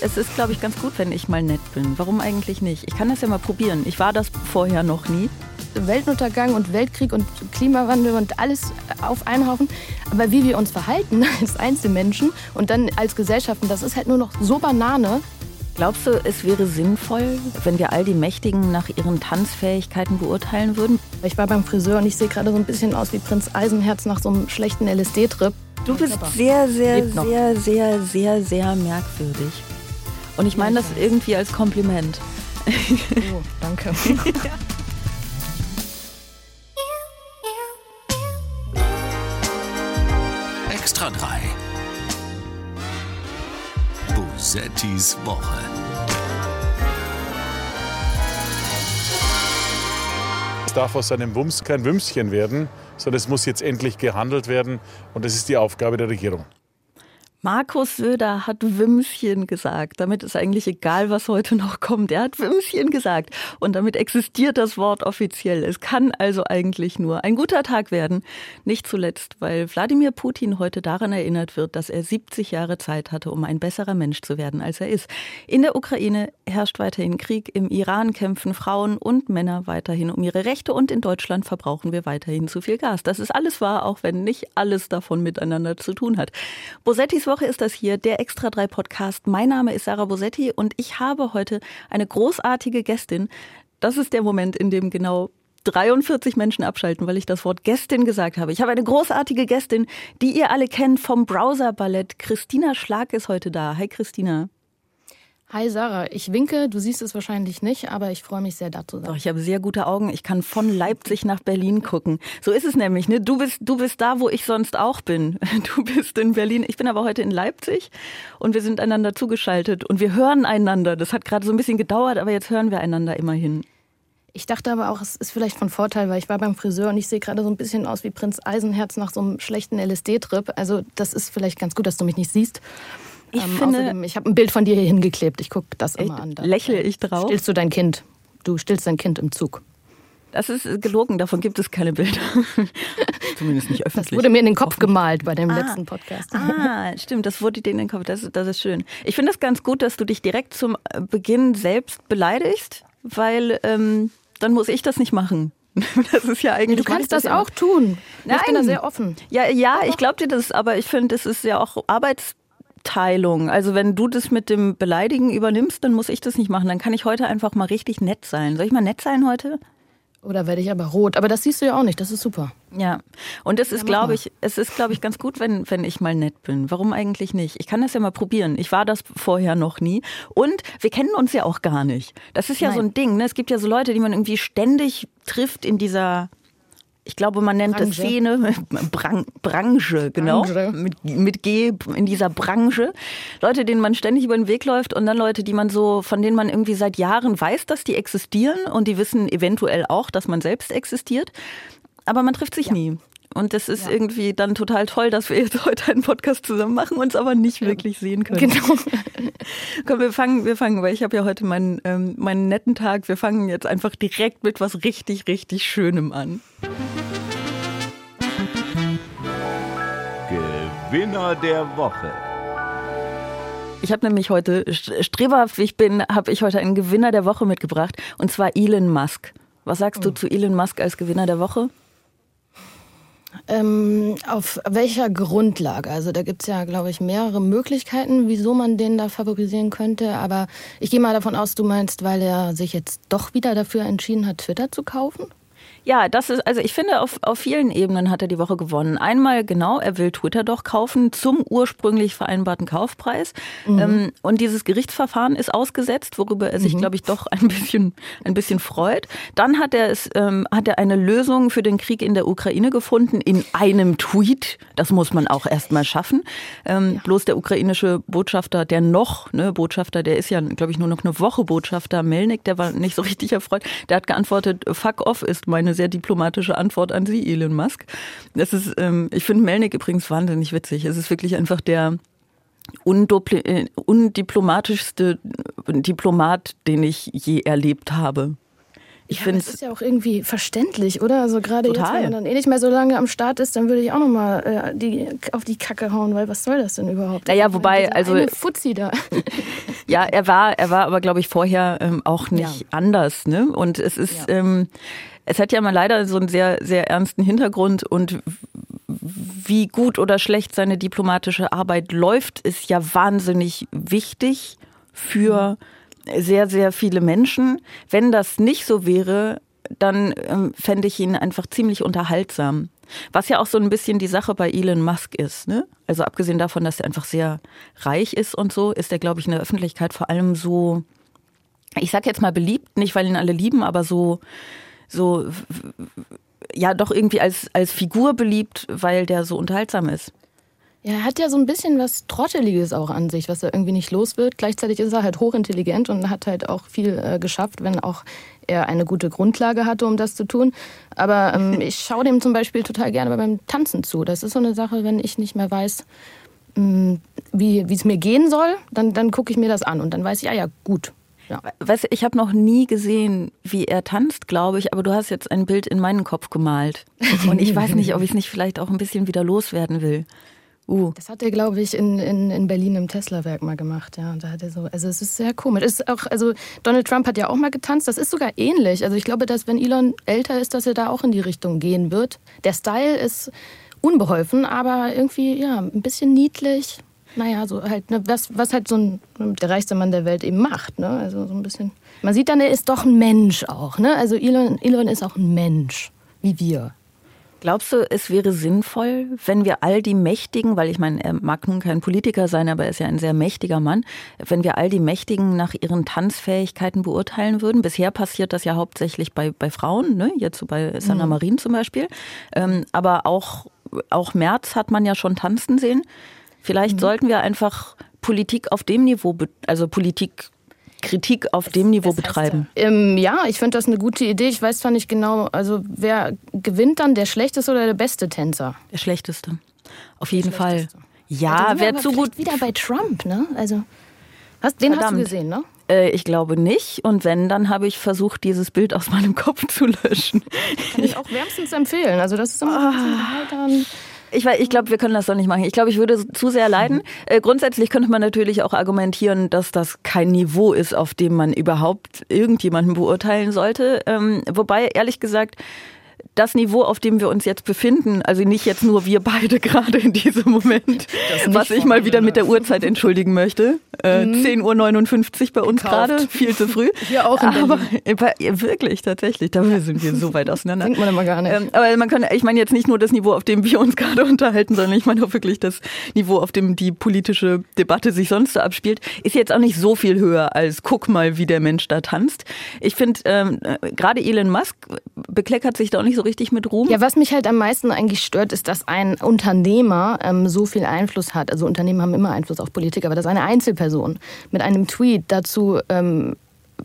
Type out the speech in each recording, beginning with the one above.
Es ist, glaube ich, ganz gut, wenn ich mal nett bin. Warum eigentlich nicht? Ich kann das ja mal probieren. Ich war das vorher noch nie. Weltuntergang und Weltkrieg und Klimawandel und alles auf einen Haufen. Aber wie wir uns verhalten als Einzelmenschen und dann als Gesellschaften, das ist halt nur noch so Banane. Glaubst du, es wäre sinnvoll, wenn wir all die Mächtigen nach ihren Tanzfähigkeiten beurteilen würden? Ich war beim Friseur und ich sehe gerade so ein bisschen aus wie Prinz Eisenherz nach so einem schlechten LSD-Trip. Du bist sehr, sehr, sehr, sehr, sehr, sehr merkwürdig. Und ich meine das irgendwie als Kompliment. Oh, danke. Extra 3. Bosettis Woche. Es darf aus seinem Wumms kein Wümschen werden, sondern es muss jetzt endlich gehandelt werden. Und das ist die Aufgabe der Regierung. Markus Söder hat Wimschen gesagt. Damit ist eigentlich egal, was heute noch kommt. Er hat Wimschen gesagt. Und damit existiert das Wort offiziell. Es kann also eigentlich nur ein guter Tag werden. Nicht zuletzt, weil Wladimir Putin heute daran erinnert wird, dass er 70 Jahre Zeit hatte, um ein besserer Mensch zu werden, als er ist. In der Ukraine herrscht weiterhin Krieg. Im Iran kämpfen Frauen und Männer weiterhin um ihre Rechte. Und in Deutschland verbrauchen wir weiterhin zu viel Gas. Das ist alles wahr, auch wenn nicht alles davon miteinander zu tun hat. Bosettis Woche ist das hier, der Extra 3 Podcast. Mein Name ist Sarah Bosetti und ich habe heute eine großartige Gästin. Das ist der Moment, in dem genau 43 Menschen abschalten, weil ich das Wort Gästin gesagt habe. Ich habe eine großartige Gästin, die ihr alle kennt vom Browser Ballett. Christina Schlag ist heute da. Hi Christina. Hi Sarah, ich winke, du siehst es wahrscheinlich nicht, aber ich freue mich sehr, da zu sein. Doch, ich habe sehr gute Augen. Ich kann von Leipzig nach Berlin gucken. So ist es nämlich. Ne? Du, bist, du bist da, wo ich sonst auch bin. Du bist in Berlin. Ich bin aber heute in Leipzig und wir sind einander zugeschaltet und wir hören einander. Das hat gerade so ein bisschen gedauert, aber jetzt hören wir einander immerhin. Ich dachte aber auch, es ist vielleicht von Vorteil, weil ich war beim Friseur und ich sehe gerade so ein bisschen aus wie Prinz Eisenherz nach so einem schlechten LSD-Trip. Also das ist vielleicht ganz gut, dass du mich nicht siehst. Ich ähm, finde, außerdem, ich habe ein Bild von dir hier hingeklebt. Ich gucke das immer Echt? an. Da lächle ich drauf. Stillst du dein Kind? Du stillst dein Kind im Zug. Das ist gelogen, davon gibt es keine Bilder. Zumindest nicht Das öffentlich. wurde mir in den Kopf gemalt bei dem letzten Podcast. Ah, stimmt, das wurde dir in den Kopf. Das, das ist schön. Ich finde es ganz gut, dass du dich direkt zum Beginn selbst beleidigst, weil ähm, dann muss ich das nicht machen. Das ist ja eigentlich. Du kannst das ja- auch tun. Ich bin da Nein. sehr offen. Ja, ja, ich glaube dir das, aber ich finde, das ist ja auch Arbeitsteilung. Also wenn du das mit dem Beleidigen übernimmst, dann muss ich das nicht machen. Dann kann ich heute einfach mal richtig nett sein. Soll ich mal nett sein heute? Oder werde ich aber rot? Aber das siehst du ja auch nicht. Das ist super. Ja, und es ist, mach glaube ich, es ist, glaube ich, ganz gut, wenn, wenn ich mal nett bin. Warum eigentlich nicht? Ich kann das ja mal probieren. Ich war das vorher noch nie. Und wir kennen uns ja auch gar nicht. Das ist ja so Nein. ein Ding. Ne? Es gibt ja so Leute, die man irgendwie ständig trifft in dieser, ich glaube, man nennt das Branche. Szene, Bran Branche, genau. Branche. Mit, mit G in dieser Branche. Leute, denen man ständig über den Weg läuft und dann Leute, die man so, von denen man irgendwie seit Jahren weiß, dass die existieren und die wissen eventuell auch, dass man selbst existiert. Aber man trifft sich nie. Und das ist irgendwie dann total toll, dass wir jetzt heute einen Podcast zusammen machen, uns aber nicht wirklich sehen können. Genau. Komm, wir fangen, wir fangen, weil ich habe ja heute meinen, ähm, meinen netten Tag. Wir fangen jetzt einfach direkt mit was richtig, richtig Schönem an. Gewinner der Woche. Ich habe nämlich heute, st- strebhaft wie ich bin, habe ich heute einen Gewinner der Woche mitgebracht. Und zwar Elon Musk. Was sagst du zu Elon Musk als Gewinner der Woche? Ähm, auf welcher Grundlage? Also da gibt es ja, glaube ich, mehrere Möglichkeiten, wieso man den da favorisieren könnte. Aber ich gehe mal davon aus, du meinst, weil er sich jetzt doch wieder dafür entschieden hat, Twitter zu kaufen? Ja, das ist, also ich finde, auf, auf vielen Ebenen hat er die Woche gewonnen. Einmal genau, er will Twitter doch kaufen zum ursprünglich vereinbarten Kaufpreis. Ähm, und dieses Gerichtsverfahren ist ausgesetzt, worüber er sich, glaube ich, doch ein bisschen, ein bisschen freut. Dann hat er es, ähm, hat er eine Lösung für den Krieg in der Ukraine gefunden in einem Tweet. Das muss man auch erstmal schaffen. Ähm, Bloß der ukrainische Botschafter, der noch, ne, Botschafter, der ist ja, glaube ich, nur noch eine Woche Botschafter, Melnik, der war nicht so richtig erfreut. Der hat geantwortet, fuck off ist meine sehr diplomatische Antwort an Sie, Elon Musk. Das ist, ähm, ich finde Melnik übrigens wahnsinnig witzig. Es ist wirklich einfach der äh, undiplomatischste Diplomat, den ich je erlebt habe. Ich Ja, finde es ist ja auch irgendwie verständlich, oder? Also gerade jetzt, Total. wenn man dann eh nicht mehr so lange am Start ist, dann würde ich auch nochmal äh, die, auf die Kacke hauen, weil was soll das denn überhaupt? Naja, wobei, also- Eine Fuzzi da. Ja, er war, er war aber, glaube ich, vorher ähm, auch nicht ja. anders. Ne? Und es ist, ja. ähm, es hat ja mal leider so einen sehr, sehr ernsten Hintergrund und wie gut oder schlecht seine diplomatische Arbeit läuft, ist ja wahnsinnig wichtig für sehr, sehr viele Menschen. Wenn das nicht so wäre, dann ähm, fände ich ihn einfach ziemlich unterhaltsam. Was ja auch so ein bisschen die Sache bei Elon Musk ist. Ne? Also abgesehen davon, dass er einfach sehr reich ist und so, ist er, glaube ich, in der Öffentlichkeit vor allem so, ich sag jetzt mal beliebt, nicht weil ihn alle lieben, aber so, so, ja, doch irgendwie als, als Figur beliebt, weil der so unterhaltsam ist. Ja, er hat ja so ein bisschen was Trotteliges auch an sich, was er irgendwie nicht los wird. Gleichzeitig ist er halt hochintelligent und hat halt auch viel äh, geschafft, wenn auch er eine gute Grundlage hatte, um das zu tun. Aber ähm, ich schaue dem zum Beispiel total gerne beim Tanzen zu. Das ist so eine Sache, wenn ich nicht mehr weiß, mh, mm, wie es mir gehen soll, dann, dann gucke ich mir das an und dann weiß ich, ah ja, gut, ja. Weißt du, ich habe noch nie gesehen, wie er tanzt, glaube ich, aber du hast jetzt ein Bild in meinen Kopf gemalt. Und ich weiß nicht, ob ich es nicht vielleicht auch ein bisschen wieder loswerden will. Uh. Das hat er, glaube ich, in, in, in Berlin im Tesla-Werk mal gemacht. Ja, da hat er so, also es ist sehr komisch. ist auch, also Donald Trump hat ja auch mal getanzt. Das ist sogar ähnlich. Also ich glaube, dass wenn Elon älter ist, dass er da auch in die Richtung gehen wird. Der Style ist unbeholfen, aber irgendwie ja ein bisschen niedlich. Naja, so halt, ne, was, was halt so ein, der reichste Mann der Welt eben macht. Ne? Also so ein bisschen. Man sieht dann, er ist doch ein Mensch auch. Ne? Also Elon, Elon ist auch ein Mensch, wie wir. Glaubst du, es wäre sinnvoll, wenn wir all die Mächtigen, weil ich meine, er mag nun kein Politiker sein, aber er ist ja ein sehr mächtiger Mann, wenn wir all die Mächtigen nach ihren Tanzfähigkeiten beurteilen würden? Bisher passiert das ja hauptsächlich bei, bei Frauen, ne? jetzt so bei Sanna mhm. Marin zum Beispiel. Ähm, aber auch, auch Merz hat man ja schon tanzen sehen. Vielleicht mhm. sollten wir einfach Politik auf dem Niveau, also Politik Kritik auf dem Niveau betreiben? Ähm, ja, ich finde das eine gute Idee. Ich weiß zwar nicht genau, also wer gewinnt dann, der schlechteste oder der beste Tänzer? Der schlechteste. Auf jeden Fall. Ja, wer zu gut. Wieder bei Trump, ne? Also, hast, den Verdammt. hast du gesehen, ne? Äh, ich glaube nicht. Und wenn, dann habe ich versucht, dieses Bild aus meinem Kopf zu löschen. Kann ich auch wärmstens empfehlen. Also das ist immer oh. ein ich, ich glaube, wir können das doch nicht machen. Ich glaube, ich würde zu sehr leiden. Äh, grundsätzlich könnte man natürlich auch argumentieren, dass das kein Niveau ist, auf dem man überhaupt irgendjemanden beurteilen sollte. Ähm, wobei, ehrlich gesagt, das Niveau, auf dem wir uns jetzt befinden, also nicht jetzt nur wir beide gerade in diesem Moment, was ich mal wieder mit der Uhrzeit entschuldigen möchte. Äh, mhm. 10.59 Uhr bei uns gerade, viel zu früh. Hier auch in Aber ja, wirklich, tatsächlich, da sind wir so weit auseinander. Denkt man immer gar nicht. Ähm, aber man kann, ich meine jetzt nicht nur das Niveau, auf dem wir uns gerade unterhalten, sondern ich meine auch wirklich das Niveau, auf dem die politische Debatte sich sonst so abspielt, ist jetzt auch nicht so viel höher als guck mal, wie der Mensch da tanzt. Ich finde, ähm, äh, gerade Elon Musk bekleckert sich da auch nicht so richtig mit Ruhm. Ja, was mich halt am meisten eigentlich stört, ist, dass ein Unternehmer ähm, so viel Einfluss hat. Also Unternehmen haben immer Einfluss auf Politik, aber dass eine Einzelperson mit einem Tweet dazu ähm,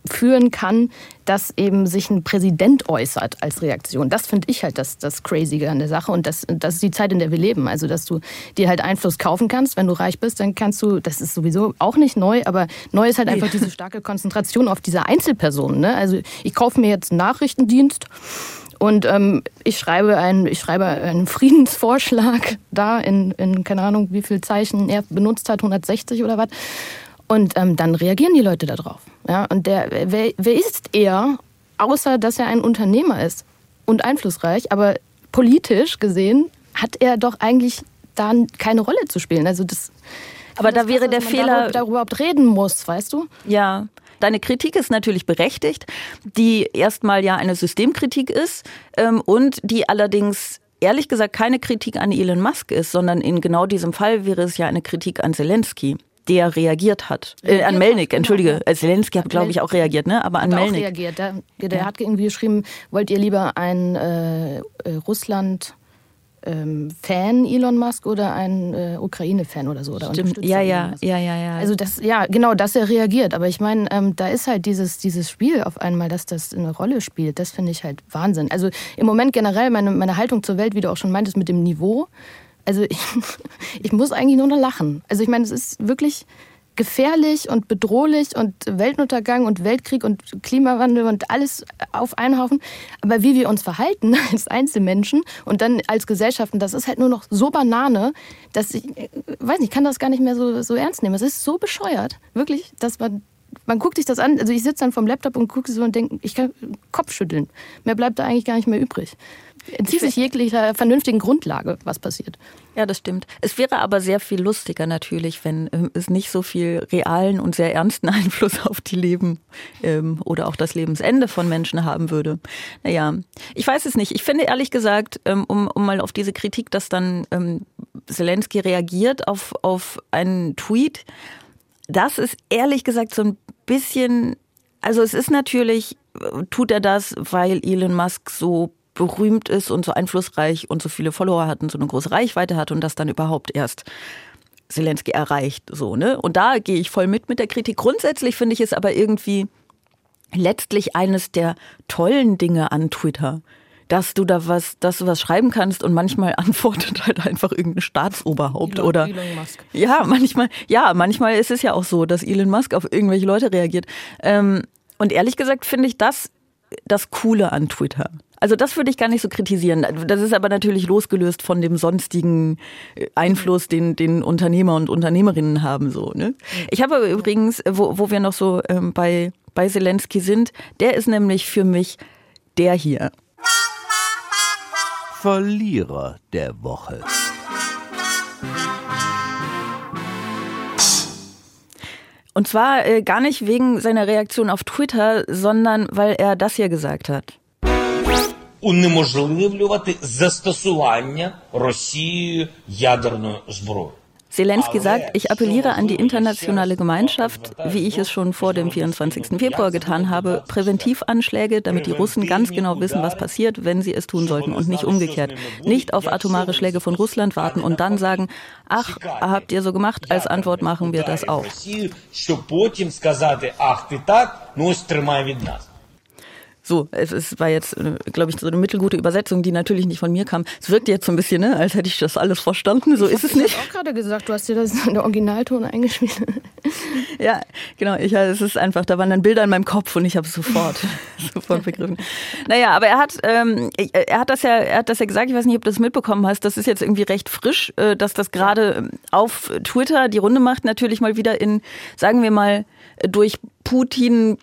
führen kann, dass eben sich ein Präsident äußert als Reaktion. Das finde ich halt das, das Crazy an der Sache und das, das ist die Zeit, in der wir leben. Also, dass du dir halt Einfluss kaufen kannst. Wenn du reich bist, dann kannst du, das ist sowieso auch nicht neu, aber neu ist halt einfach diese starke Konzentration auf diese Einzelpersonen. Ne? Also, ich kaufe mir jetzt einen Nachrichtendienst und ähm, ich, schreibe einen, ich schreibe einen Friedensvorschlag da in, in, keine Ahnung, wie viele Zeichen er benutzt hat, 160 oder was. Und ähm, dann reagieren die Leute darauf. Ja? Und der, wer, wer ist er, außer dass er ein Unternehmer ist und einflussreich, aber politisch gesehen hat er doch eigentlich da keine Rolle zu spielen. Also das, aber da wäre der Fehler, darüber überhaupt reden muss, weißt du? Ja, Deine Kritik ist natürlich berechtigt, die erstmal ja eine Systemkritik ist ähm, und die allerdings ehrlich gesagt keine Kritik an Elon Musk ist, sondern in genau diesem Fall wäre es ja eine Kritik an Zelensky der reagiert hat. Äh, an Melnik, genau. entschuldige. Genau. Zelensky hat, glaube ich, auch reagiert, ne? Aber an hat Melnik. Auch reagiert. Der, der ja. hat irgendwie geschrieben, wollt ihr lieber ein äh, äh Russland ähm, Fan Elon Musk oder ein äh, Ukraine-Fan oder so. Oder Stimmt, ja, ja, ja, ja, ja. Also das, ja, genau, dass er reagiert. Aber ich meine, ähm, da ist halt dieses, dieses Spiel auf einmal, dass das eine Rolle spielt. Das finde ich halt Wahnsinn. Also im Moment generell meine, meine Haltung zur Welt, wie du auch schon meintest, mit dem Niveau. Also ich, ich muss eigentlich nur noch lachen. Also ich meine, es ist wirklich gefährlich und bedrohlich und Weltuntergang und Weltkrieg und Klimawandel und alles auf einen Haufen. Aber wie wir uns verhalten als Einzelmenschen und dann als Gesellschaften, das ist halt nur noch so Banane, dass ich, äh, weiß nicht, ich kann das gar nicht mehr so, so ernst nehmen. Es ist so bescheuert, wirklich, dass man man guckt sich das an, also ich sitze dann vom Laptop und gucke so und denke, ich kann Kopf schütteln. Mehr bleibt da eigentlich gar nicht mehr übrig entzieht sich jeglicher vernünftigen Grundlage, was passiert. Ja, das stimmt. Es wäre aber sehr viel lustiger natürlich, wenn ähm, es nicht so viel realen und sehr ernsten Einfluss auf die Leben ähm, oder auch das Lebensende von Menschen haben würde. Naja, ich weiß es nicht. Ich finde ehrlich gesagt, ähm, um, um mal auf diese Kritik, dass dann ähm, Zelensky reagiert auf, auf einen Tweet, das ist ehrlich gesagt so ein bisschen, also es ist natürlich, äh, tut er das, weil Elon Musk so berühmt ist und so einflussreich und so viele Follower hat und so eine große Reichweite hat und das dann überhaupt erst Zelensky erreicht, so, ne? Und da gehe ich voll mit mit der Kritik. Grundsätzlich finde ich es aber irgendwie letztlich eines der tollen Dinge an Twitter, dass du da was, dass du was schreiben kannst und manchmal antwortet halt einfach irgendein Staatsoberhaupt Elon, oder Elon Musk. ja manchmal ja manchmal ist es ja auch so, dass Elon Musk auf irgendwelche Leute reagiert. Ähm, und ehrlich gesagt finde ich das das Coole an Twitter. Also das würde ich gar nicht so kritisieren. Das ist aber natürlich losgelöst von dem sonstigen äh, Einfluss, den, den Unternehmer und Unternehmerinnen haben. So, ne? Ich habe übrigens, wo, wo wir noch so ähm, bei, bei Zelensky sind, der ist nämlich für mich der hier. Verlierer der Woche. Und zwar äh, gar nicht wegen seiner Reaktion auf Twitter, sondern weil er das hier gesagt hat унеможливлювати застосування Росією ядерної зброї. Zelensky sagt, ich appelliere an die internationale Gemeinschaft, wie ich es schon vor dem 24. Februar getan habe, Präventivanschläge, damit die Russen ganz genau wissen, was passiert, wenn sie es tun sollten und nicht umgekehrt. Nicht auf atomare Schläge von Russland warten und dann sagen, ach, habt ihr so gemacht, als Antwort machen wir das auch. So, es ist, war jetzt, äh, glaube ich, so eine mittelgute Übersetzung, die natürlich nicht von mir kam. Es wirkt jetzt so ein bisschen, ne, als hätte ich das alles verstanden. So ich ist es nicht. Ich habe auch gerade gesagt, du hast dir das in der Originalton eingespielt. ja, genau. Ich, es ist einfach, da waren dann Bilder in meinem Kopf und ich habe sofort, sofort begriffen. Naja, aber er hat, ähm, er hat das ja, er hat das ja gesagt. Ich weiß nicht, ob du das mitbekommen hast. Das ist jetzt irgendwie recht frisch, äh, dass das gerade auf Twitter die Runde macht. Natürlich mal wieder in, sagen wir mal, durch Putin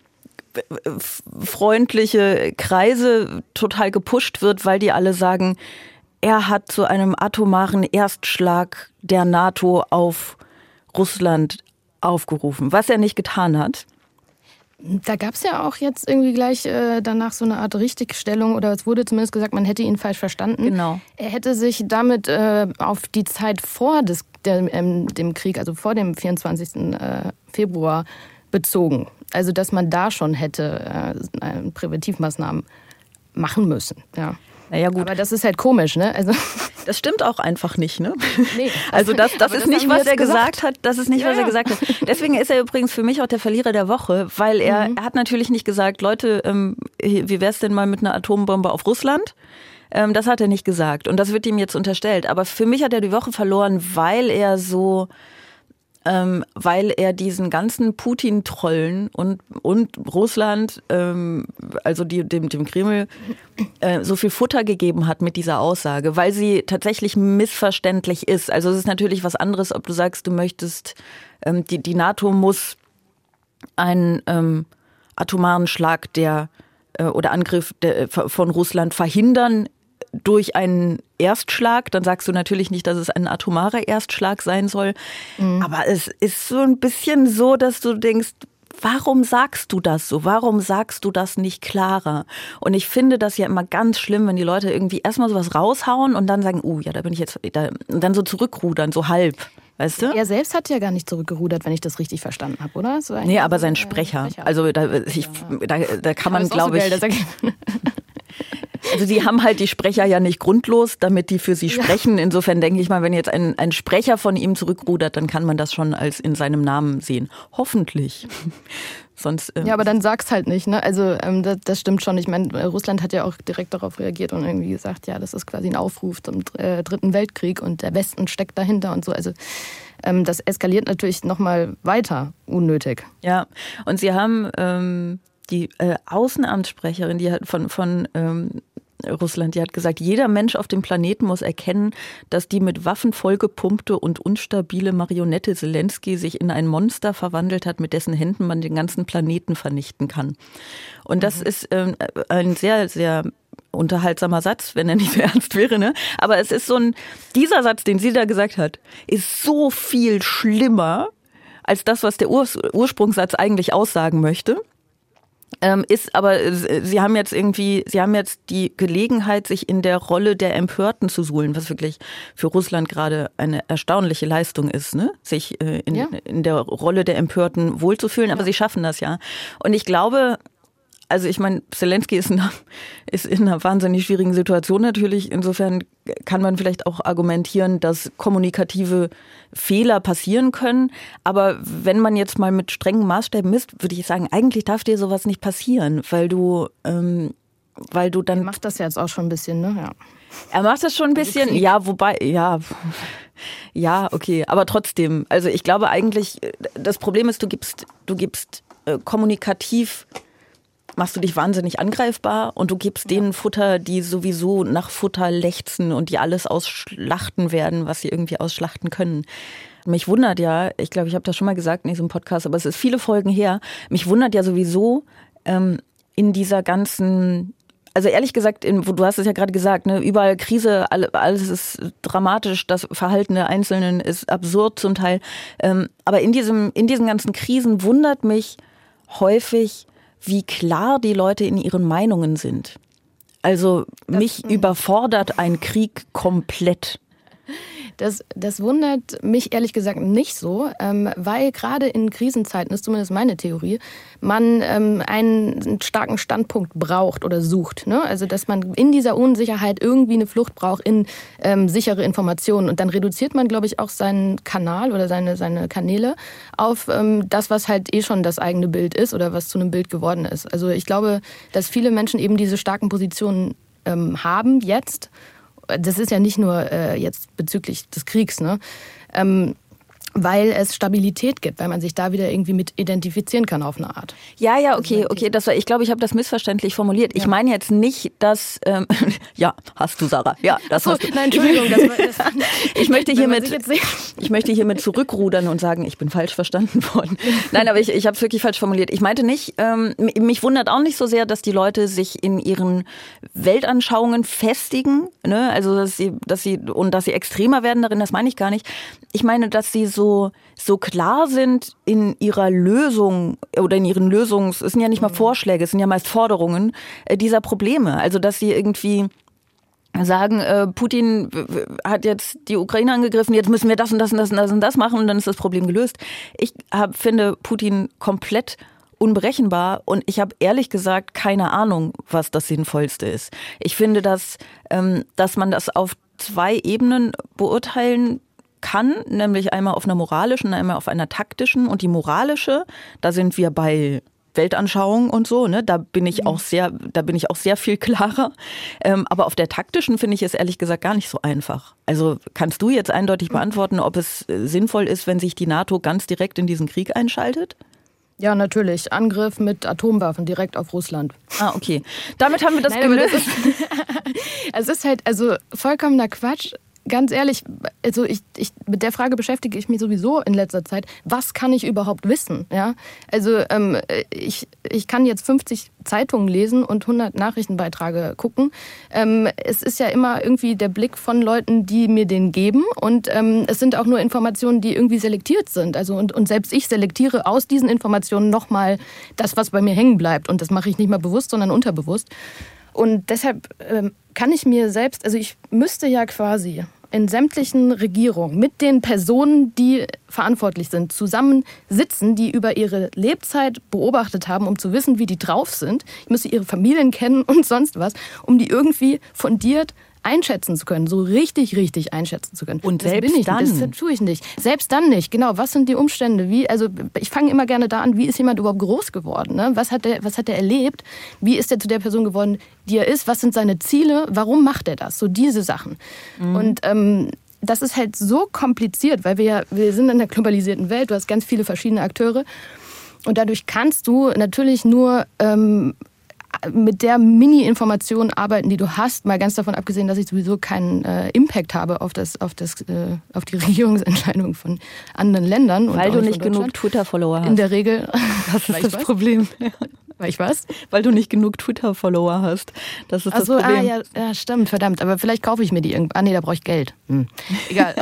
freundliche Kreise total gepusht wird, weil die alle sagen, er hat zu einem atomaren Erstschlag der NATO auf Russland aufgerufen, was er nicht getan hat. Da gab es ja auch jetzt irgendwie gleich äh, danach so eine Art Richtigstellung oder es wurde zumindest gesagt, man hätte ihn falsch verstanden. Genau. Er hätte sich damit äh, auf die Zeit vor des, der, ähm, dem Krieg, also vor dem 24. Äh, Februar bezogen. Also dass man da schon hätte äh, Präventivmaßnahmen machen müssen. Ja. Naja, gut. Aber das ist halt komisch, ne? Also das stimmt auch einfach nicht, ne? Nee. Also das, das ist das nicht, was er gesagt. gesagt. hat. Das ist nicht, ja, was er gesagt hat. Deswegen ist er übrigens für mich auch der Verlierer der Woche, weil er, mhm. er hat natürlich nicht gesagt, Leute, ähm, wie wär's denn mal mit einer Atombombe auf Russland? Ähm, das hat er nicht gesagt. Und das wird ihm jetzt unterstellt. Aber für mich hat er die Woche verloren, weil er so ähm, weil er diesen ganzen Putin-Trollen und, und Russland, ähm, also die, dem, dem Kreml, äh, so viel Futter gegeben hat mit dieser Aussage, weil sie tatsächlich missverständlich ist. Also es ist natürlich was anderes, ob du sagst, du möchtest, ähm, die, die NATO muss einen ähm, atomaren Schlag der äh, oder Angriff der, von Russland verhindern durch einen Erstschlag, dann sagst du natürlich nicht, dass es ein atomarer Erstschlag sein soll. Mhm. Aber es ist so ein bisschen so, dass du denkst, warum sagst du das so? Warum sagst du das nicht klarer? Und ich finde das ja immer ganz schlimm, wenn die Leute irgendwie erstmal sowas raushauen und dann sagen, uh, ja, da bin ich jetzt, da, und dann so zurückrudern, so halb. Weißt du? Er selbst hat ja gar nicht zurückgerudert, wenn ich das richtig verstanden habe, oder? So nee, aber sein Sprecher. Sprecher. Also da, ich, da, da kann man, glaube so ich. Also sie haben halt die Sprecher ja nicht grundlos, damit die für sie sprechen. Insofern denke ich mal, wenn jetzt ein, ein Sprecher von ihm zurückrudert, dann kann man das schon als in seinem Namen sehen. Hoffentlich. Sonst, ähm ja, aber dann sag's halt nicht, ne? Also ähm, das, das, stimmt schon. Ich meine, Russland hat ja auch direkt darauf reagiert und irgendwie gesagt, ja, das ist quasi ein Aufruf zum äh, Dritten Weltkrieg und der Westen steckt dahinter und so. Also ähm, das eskaliert natürlich nochmal weiter unnötig. Ja, und Sie haben ähm, die äh, Außenamtssprecherin, die hat von, von ähm, Russland, die hat gesagt, jeder Mensch auf dem Planeten muss erkennen, dass die mit Waffen vollgepumpte und unstabile Marionette Zelensky sich in ein Monster verwandelt hat, mit dessen Händen man den ganzen Planeten vernichten kann. Und das mhm. ist äh, ein sehr, sehr unterhaltsamer Satz, wenn er nicht so ernst wäre, ne? Aber es ist so ein, dieser Satz, den sie da gesagt hat, ist so viel schlimmer als das, was der Ur Ursprungssatz eigentlich aussagen möchte. Ähm, ist aber, sie haben jetzt irgendwie, sie haben jetzt die Gelegenheit, sich in der Rolle der Empörten zu suhlen, was wirklich für Russland gerade eine erstaunliche Leistung ist, ne? sich äh, in, ja. in der Rolle der Empörten wohlzufühlen. Aber ja. sie schaffen das ja. Und ich glaube, also ich meine, Zelensky ist in, einer, ist in einer wahnsinnig schwierigen Situation natürlich. Insofern kann man vielleicht auch argumentieren, dass kommunikative Fehler passieren können. Aber wenn man jetzt mal mit strengen Maßstäben misst, würde ich sagen, eigentlich darf dir sowas nicht passieren, weil du, ähm, weil du dann. Er macht das jetzt auch schon ein bisschen, ne? Ja. Er macht das schon ein bisschen, ja, wobei, ja. Ja, okay, aber trotzdem. Also ich glaube eigentlich, das Problem ist, du gibst, du gibst äh, kommunikativ machst du dich wahnsinnig angreifbar und du gibst denen Futter, die sowieso nach Futter lechzen und die alles ausschlachten werden, was sie irgendwie ausschlachten können. Mich wundert ja, ich glaube, ich habe das schon mal gesagt in diesem Podcast, aber es ist viele Folgen her, mich wundert ja sowieso ähm, in dieser ganzen also ehrlich gesagt, in, du hast es ja gerade gesagt, ne, überall Krise, alles ist dramatisch, das Verhalten der Einzelnen ist absurd zum Teil. Ähm, aber in diesem, in diesen ganzen Krisen wundert mich häufig, wie klar die Leute in ihren Meinungen sind. Also mich überfordert ein Krieg komplett. Das, das wundert mich ehrlich gesagt nicht so, ähm, weil gerade in Krisenzeiten, ist zumindest meine Theorie, man ähm, einen starken Standpunkt braucht oder sucht. Ne? Also dass man in dieser Unsicherheit irgendwie eine Flucht braucht in ähm, sichere Informationen. Und dann reduziert man, glaube ich, auch seinen Kanal oder seine, seine Kanäle auf ähm, das, was halt eh schon das eigene Bild ist oder was zu einem Bild geworden ist. Also ich glaube, dass viele Menschen eben diese starken Positionen ähm, haben jetzt das ist ja nicht nur äh, jetzt bezüglich des Kriegs, ne? Ähm, weil es Stabilität gibt, weil man sich da wieder irgendwie mit identifizieren kann auf eine Art. Ja, ja, okay, okay. Das war, ich glaube, ich habe das missverständlich formuliert. Ich meine jetzt nicht, dass ähm, ja, hast du, Sarah. Ja, das so, hast du. Nein, Entschuldigung. Das, das, ich möchte hiermit, ich möchte hiermit zurückrudern und sagen, ich bin falsch verstanden worden. Nein, aber ich, ich habe es wirklich falsch formuliert. Ich meinte nicht, ähm, mich wundert auch nicht so sehr, dass die Leute sich in ihren Weltanschauungen festigen, ne? Also dass sie, dass sie und dass sie extremer werden darin. Das meine ich gar nicht. Ich meine, dass sie so so, so klar sind in ihrer Lösung oder in ihren Lösungs, es sind ja nicht mal mhm. Vorschläge, es sind ja meist Forderungen äh, dieser Probleme. Also, dass sie irgendwie sagen, äh, Putin hat jetzt die Ukraine angegriffen, jetzt müssen wir das und das und das und das und das machen und dann ist das Problem gelöst. Ich hab, finde Putin komplett unberechenbar und ich habe ehrlich gesagt keine Ahnung, was das Sinnvollste ist. Ich finde, dass, ähm, dass man das auf zwei Ebenen beurteilen kann, nämlich einmal auf einer moralischen, einmal auf einer taktischen. Und die moralische, da sind wir bei Weltanschauung und so, ne? Da bin ich auch sehr, da bin ich auch sehr viel klarer. Ähm, aber auf der taktischen finde ich es ehrlich gesagt gar nicht so einfach. Also kannst du jetzt eindeutig beantworten, ob es äh, sinnvoll ist, wenn sich die NATO ganz direkt in diesen Krieg einschaltet? Ja, natürlich. Angriff mit Atomwaffen direkt auf Russland. Ah, okay. Damit haben wir das Nein, gelöst. Das ist, es ist halt also vollkommener Quatsch ganz ehrlich, also ich, ich, mit der Frage beschäftige ich mich sowieso in letzter Zeit. Was kann ich überhaupt wissen? Ja? Also ähm, ich, ich kann jetzt 50 Zeitungen lesen und 100 Nachrichtenbeiträge gucken. Ähm, es ist ja immer irgendwie der Blick von Leuten, die mir den geben. Und ähm, es sind auch nur Informationen, die irgendwie selektiert sind. Also und, und selbst ich selektiere aus diesen Informationen nochmal das, was bei mir hängen bleibt. Und das mache ich nicht mal bewusst, sondern unterbewusst. Und deshalb ähm, kann ich mir selbst, also ich müsste ja quasi in sämtlichen Regierungen mit den Personen, die verantwortlich sind, zusammen sitzen, die über ihre Lebzeit beobachtet haben, um zu wissen, wie die drauf sind. Ich müsste ihre Familien kennen und sonst was, um die irgendwie fundiert einschätzen zu können, so richtig, richtig einschätzen zu können. Und das selbst bin ich dann? Nicht. Das tue ich nicht. Selbst dann nicht. Genau. Was sind die Umstände? Wie, also ich fange immer gerne da an, wie ist jemand überhaupt groß geworden? Ne? Was hat er, was hat er erlebt? Wie ist er zu der Person geworden, die er ist? Was sind seine Ziele? Warum macht er das? So diese Sachen. Mhm. Und ähm, das ist halt so kompliziert, weil wir ja, wir sind in einer globalisierten Welt. Du hast ganz viele verschiedene Akteure. Und dadurch kannst du natürlich nur ähm, mit der Mini-Information arbeiten, die du hast, mal ganz davon abgesehen, dass ich sowieso keinen äh, Impact habe auf, das, auf, das, äh, auf die Regierungsentscheidungen von anderen Ländern. Weil du nicht genug. Twitter-Follower hast. In der Regel. das ist das was? Problem. Weil ich was? Weil du nicht genug Twitter-Follower hast. Das ist Ach das ah, Problem. ja, ja, stimmt, verdammt. Aber vielleicht kaufe ich mir die irgendwann. Ah, nee, da brauche ich Geld. Hm. Egal.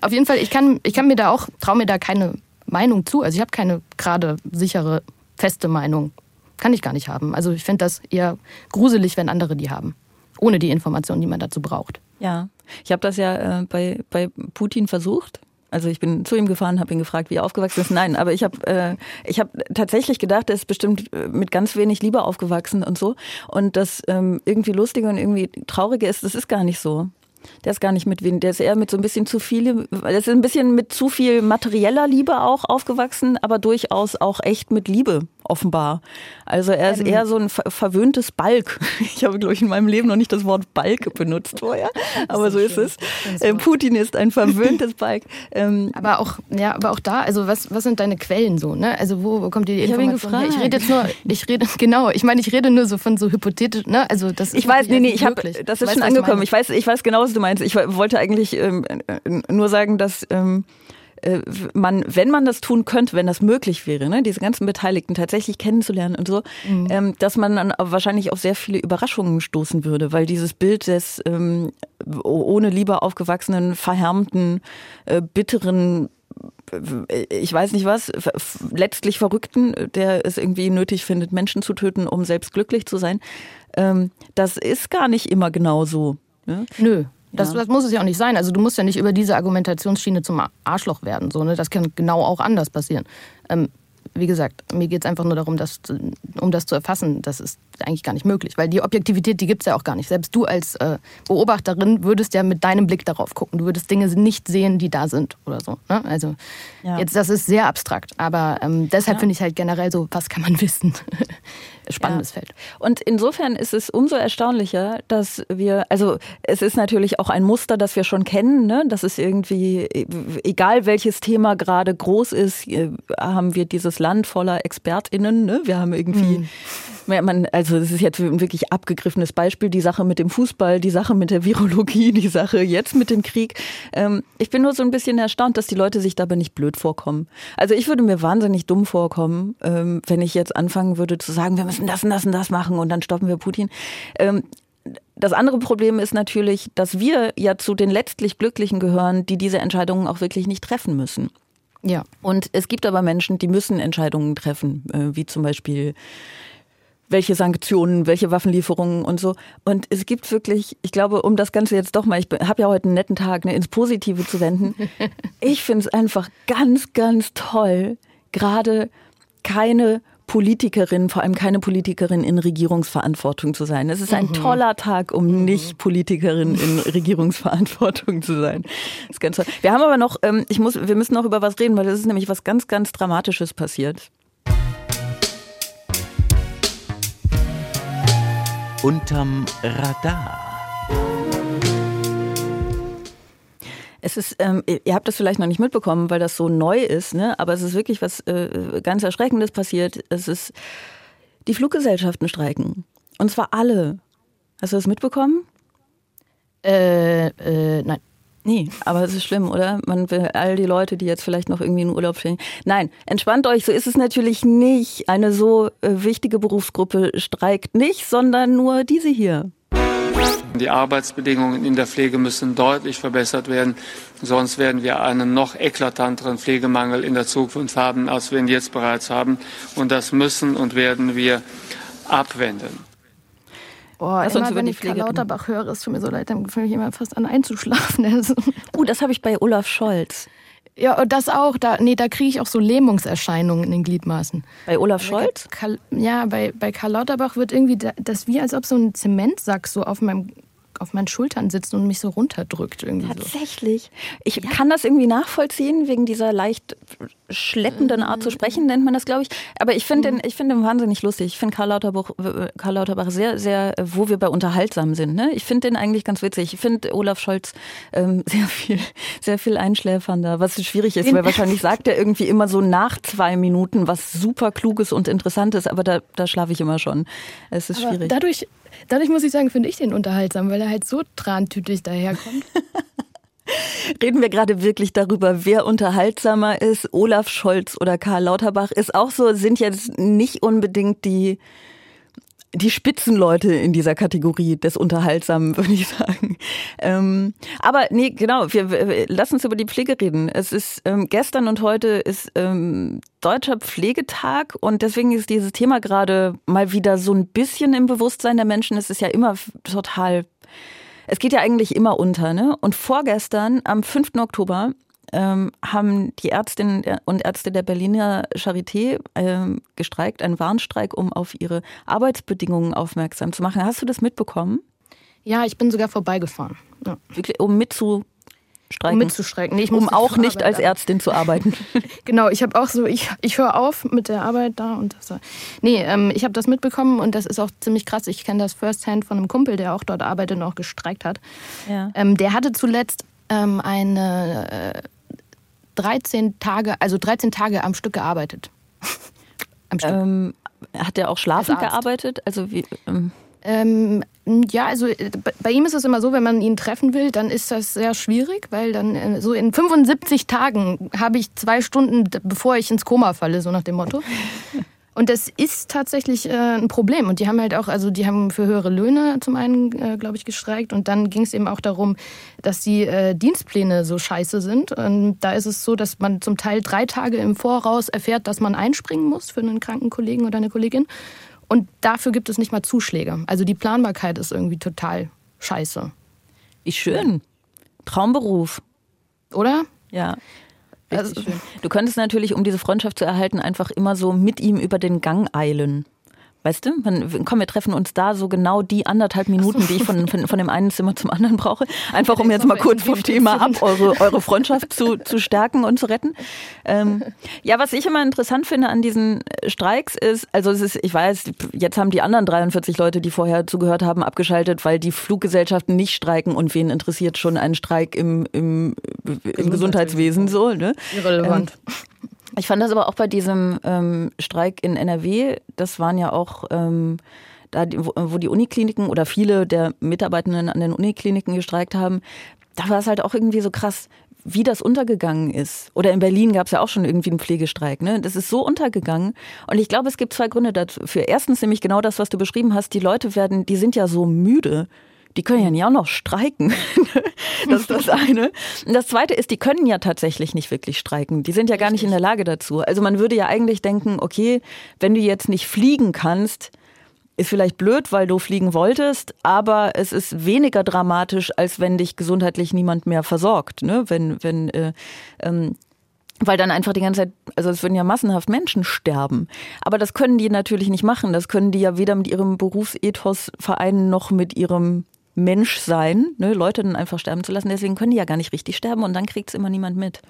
Auf jeden Fall, ich kann, ich kann mir da auch, traue mir da keine Meinung zu. Also ich habe keine gerade sichere, feste Meinung. Kann ich gar nicht haben. Also ich finde das eher gruselig, wenn andere die haben. Ohne die Informationen, die man dazu braucht. Ja, ich habe das ja äh, bei, bei Putin versucht. Also ich bin zu ihm gefahren, habe ihn gefragt, wie er aufgewachsen ist. Nein, aber ich habe äh, ich tatsächlich gedacht, er ist bestimmt äh, mit ganz wenig Liebe aufgewachsen und so. Und das ähm, irgendwie lustige und irgendwie traurige ist, das ist gar nicht so. Der ist gar nicht mit wen, der ist eher mit so ein bisschen zu viel, der ist ein bisschen mit zu viel materieller Liebe auch aufgewachsen, aber durchaus auch echt mit Liebe offenbar. Also er ist eher so ein ver verwöhntes Balk. Ich habe, glaube ich, in meinem Leben noch nicht das Wort Balk benutzt vorher, aber so ist es. Äh, Putin ist ein verwöhntes Balk. Ähm, Aber auch, ja, aber auch da, also was, was sind deine Quellen so, ne? Also wo, wo kommt dir die Ich Information her? Ich rede jetzt nur, ich rede, genau, ich meine, ich rede nur so von so hypothetisch, ne? Also das ist Ich weiß, nee, nee, ich habe, das ist weißt, schon angekommen. Ich weiß, ich weiß genau, was du meinst. Ich wollte eigentlich ähm, äh, nur sagen, dass ähm, äh, man, wenn man das tun könnte, wenn das möglich wäre, ne, diese ganzen Beteiligten tatsächlich kennenzulernen und so, Mhm. ähm, dass man dann wahrscheinlich auf sehr viele Überraschungen stoßen würde, weil dieses Bild des ähm, ohne Liebe aufgewachsenen, verhärmten, äh, bitteren äh, ich weiß nicht was, letztlich Verrückten, der es irgendwie nötig findet, Menschen zu töten, um selbst glücklich zu sein. Ähm, das ist gar nicht immer genau so. Ne? Nö. Das, Ja. das muss es ja auch nicht sein. Also du musst ja nicht über diese Argumentationsschiene zum Arschloch werden. So, ne? Das kann genau auch anders passieren. Ähm, wie gesagt, mir geht es einfach nur darum, das, um das zu erfassen. Das ist eigentlich gar nicht möglich, weil die Objektivität, die gibt es ja auch gar nicht. Selbst du als äh, Beobachterin würdest ja mit deinem Blick darauf gucken. Du würdest Dinge nicht sehen, die da sind oder so. Ne? Also Ja. jetzt, das ist sehr abstrakt. Aber ähm, deshalb Ja. finde ich halt generell so, was kann man wissen? Spannendes Ja. Feld. Und insofern ist es umso erstaunlicher, dass wir, also es ist natürlich auch ein Muster, das wir schon kennen, ne? Das ist irgendwie, egal welches Thema gerade groß ist, äh, haben wir dieses Land voller ExpertInnen, ne? Wir haben irgendwie, ja, man, also es ist jetzt ein wirklich abgegriffenes Beispiel, die Sache mit dem Fußball, die Sache mit der Virologie, die Sache jetzt mit dem Krieg. Ähm, ich bin nur so ein bisschen erstaunt, dass die Leute sich dabei nicht blöd vorkommen. Also ich würde mir wahnsinnig dumm vorkommen, ähm, wenn ich jetzt anfangen würde zu sagen, wir müssen das und das und das machen und dann stoppen wir Putin. Ähm, das andere Problem ist natürlich, dass wir ja zu den letztlich Glücklichen gehören, die diese Entscheidungen auch wirklich nicht treffen müssen. Ja. Und es gibt aber Menschen, die müssen Entscheidungen treffen, äh, wie zum Beispiel welche Sanktionen, welche Waffenlieferungen und so. Und es gibt wirklich, ich glaube, um das Ganze jetzt doch mal, ich habe ja heute einen netten Tag, ne, ins Positive zu wenden. ich finde es einfach ganz, ganz toll, gerade keine Politikerin, vor allem keine Politikerin in Regierungsverantwortung zu sein. Es ist ein toller Tag, um nicht Politikerin in Regierungsverantwortung zu sein. Das ist ganz toll. Wir haben aber noch, ähm, ich muss, wir müssen noch über was reden, weil das ist nämlich was ganz, ganz Dramatisches passiert. Unterm Radar. Es ist, ähm, ihr habt das vielleicht noch nicht mitbekommen, weil das so neu ist, ne? aber es ist wirklich was äh, ganz Erschreckendes passiert. Es ist, die Fluggesellschaften streiken. Und zwar alle. Hast du das mitbekommen? Äh, äh, nein. Nee, aber es ist schlimm, oder? Man will all die Leute, die jetzt vielleicht noch irgendwie in Urlaub stehen. Nein, entspannt euch, so ist es natürlich nicht. Eine so äh, wichtige Berufsgruppe streikt nicht, sondern nur diese hier. Die Arbeitsbedingungen in der Pflege müssen deutlich verbessert werden, sonst werden wir einen noch eklatanteren Pflegemangel in der Zukunft haben, als wir ihn jetzt bereits haben. Und das müssen und werden wir abwenden. Oh, Lass immer wenn die ich Karl. Lauterbach höre, ist tut mir so leid, dann fange ich immer fast an einzuschlafen. Also, Uh, das habe ich bei Olaf Scholz. Ja, und das auch. Da, nee, da kriege ich auch so Lähmungserscheinungen in den Gliedmaßen. Bei Olaf Scholz? Ja, bei, bei Karl Lauterbach wird irgendwie da- das wie, als ob so ein Zementsack so auf meinem auf meinen Schultern sitzt und mich so runterdrückt irgendwie so. Tatsächlich. Ich kann das irgendwie nachvollziehen, wegen dieser leicht schleppenden Art zu sprechen, nennt man das, glaube ich. Aber ich finde den, ich finde den wahnsinnig lustig. Ich finde Karl Lauterbach, Karl Lauterbach sehr, sehr, wo wir bei unterhaltsam sind. Ne? Ich finde den eigentlich ganz witzig. Ich finde Olaf Scholz ähm, sehr viel, sehr viel einschläfernder, was schwierig ist, weil wahrscheinlich sagt er irgendwie immer so nach zwei Minuten was super Kluges und Interessantes, aber da, da schlafe ich immer schon. Es ist Aber schwierig. dadurch, dadurch muss ich sagen, finde ich den unterhaltsam, weil er halt so trantütig daherkommt. Reden wir gerade wirklich darüber, wer unterhaltsamer ist, Olaf Scholz oder Karl Lauterbach, ist auch so, sind jetzt nicht unbedingt die, die Spitzenleute in dieser Kategorie des Unterhaltsamen, würde ich sagen. Ähm, aber nee, genau, wir, wir lass uns über die Pflege reden. Es ist ähm, gestern und heute ist ähm, Deutscher Pflegetag und deswegen ist dieses Thema gerade mal wieder so ein bisschen im Bewusstsein der Menschen. Es ist ja immer total es geht ja eigentlich immer unter, ne? Und vorgestern, am 5. Oktober, ähm, haben die Ärztinnen und Ärzte der Berliner Charité ähm, gestreikt, einen Warnstreik, um auf ihre Arbeitsbedingungen aufmerksam zu machen. Hast du das mitbekommen? ja, ich bin sogar vorbeigefahren. Ja. Wirklich, um mitzustreiken? Um mitzustreiken. Nee, um auch nicht als. Ärztin zu arbeiten. Genau, ich habe auch so, ich, ich höre auf mit der Arbeit da und das. Nee, ähm, ich habe das mitbekommen und das ist auch ziemlich krass. Ich kenne das firsthand von einem Kumpel, der auch dort arbeitet und auch gestreikt hat. Ja. Ähm, der hatte zuletzt ähm, eine äh, 13 Tage, also 13 Tage am Stück gearbeitet. am Stück. Ähm, hat der auch schlafend Als gearbeitet? Also wie, ähm, Ähm, ja, also äh, bei- ihm ist es immer so, wenn man ihn treffen will, dann ist das sehr schwierig, weil dann äh, so in 75 Tagen habe ich zwei Stunden, bevor ich ins Koma falle, so nach dem Motto. Und das ist tatsächlich äh, ein Problem. Und die haben halt auch, also die haben für höhere Löhne zum einen, äh, glaube ich, gestreikt. Und dann ging es eben auch darum, dass die äh, Dienstpläne so scheiße sind. Und da ist es so, dass man zum Teil drei Tage im Voraus erfährt, dass man einspringen muss für einen kranken Kollegen oder eine Kollegin. Und dafür gibt es nicht mal Zuschläge. Also die Planbarkeit ist irgendwie total scheiße. wie schön. Traumberuf. Oder? Ja. Also-. Du könntest natürlich, um diese Freundschaft zu erhalten, einfach immer so mit ihm über den Gang eilen. Weißt du, man, komm, wir treffen uns da so genau die anderthalb Minuten, die ich von, von, von dem einen Zimmer zum anderen brauche. Einfach um jetzt mal kurz vom Thema ab, eure, eure Freundschaft zu, zu stärken und zu retten. Ähm, ja, was ich immer interessant finde an diesen Streiks ist, also es ist, ich weiß, jetzt haben die anderen 43 Leute, die vorher zugehört haben, abgeschaltet, weil die Fluggesellschaften nicht streiken und wen interessiert schon ein Streik im, im, im Gesundheitswesen so, ne? Irrelevant. Ich fand das aber auch bei diesem ähm, Streik in NRW, das waren ja auch ähm, da, wo die Unikliniken oder viele der Mitarbeitenden an den Unikliniken gestreikt haben, da war es halt auch irgendwie so krass, wie das untergegangen ist. Oder in Berlin gab es ja auch schon irgendwie einen Pflegestreik. Ne? Das ist so untergegangen. Und ich glaube, es gibt zwei Gründe dafür. Erstens nämlich genau das, was du beschrieben hast. Die Leute werden, die sind ja so müde. Die können ja nicht auch noch streiken. Das ist das eine. Und das zweite ist, die können ja tatsächlich nicht wirklich streiken. Die sind ja gar nicht in der Lage dazu. Also man würde ja eigentlich denken, okay, wenn du jetzt nicht fliegen kannst, ist vielleicht blöd, weil du fliegen wolltest, aber es ist weniger dramatisch, als wenn dich gesundheitlich niemand mehr versorgt. Ne? Wenn, wenn, äh, ähm, weil dann einfach die ganze Zeit, also es würden ja massenhaft Menschen sterben. Aber das können die natürlich nicht machen. Das können die ja weder mit ihrem Berufsethos vereinen noch mit ihrem Menschsein, ne? Leute dann einfach sterben zu lassen. Deswegen können die ja gar nicht richtig sterben und dann kriegt es immer niemand mit.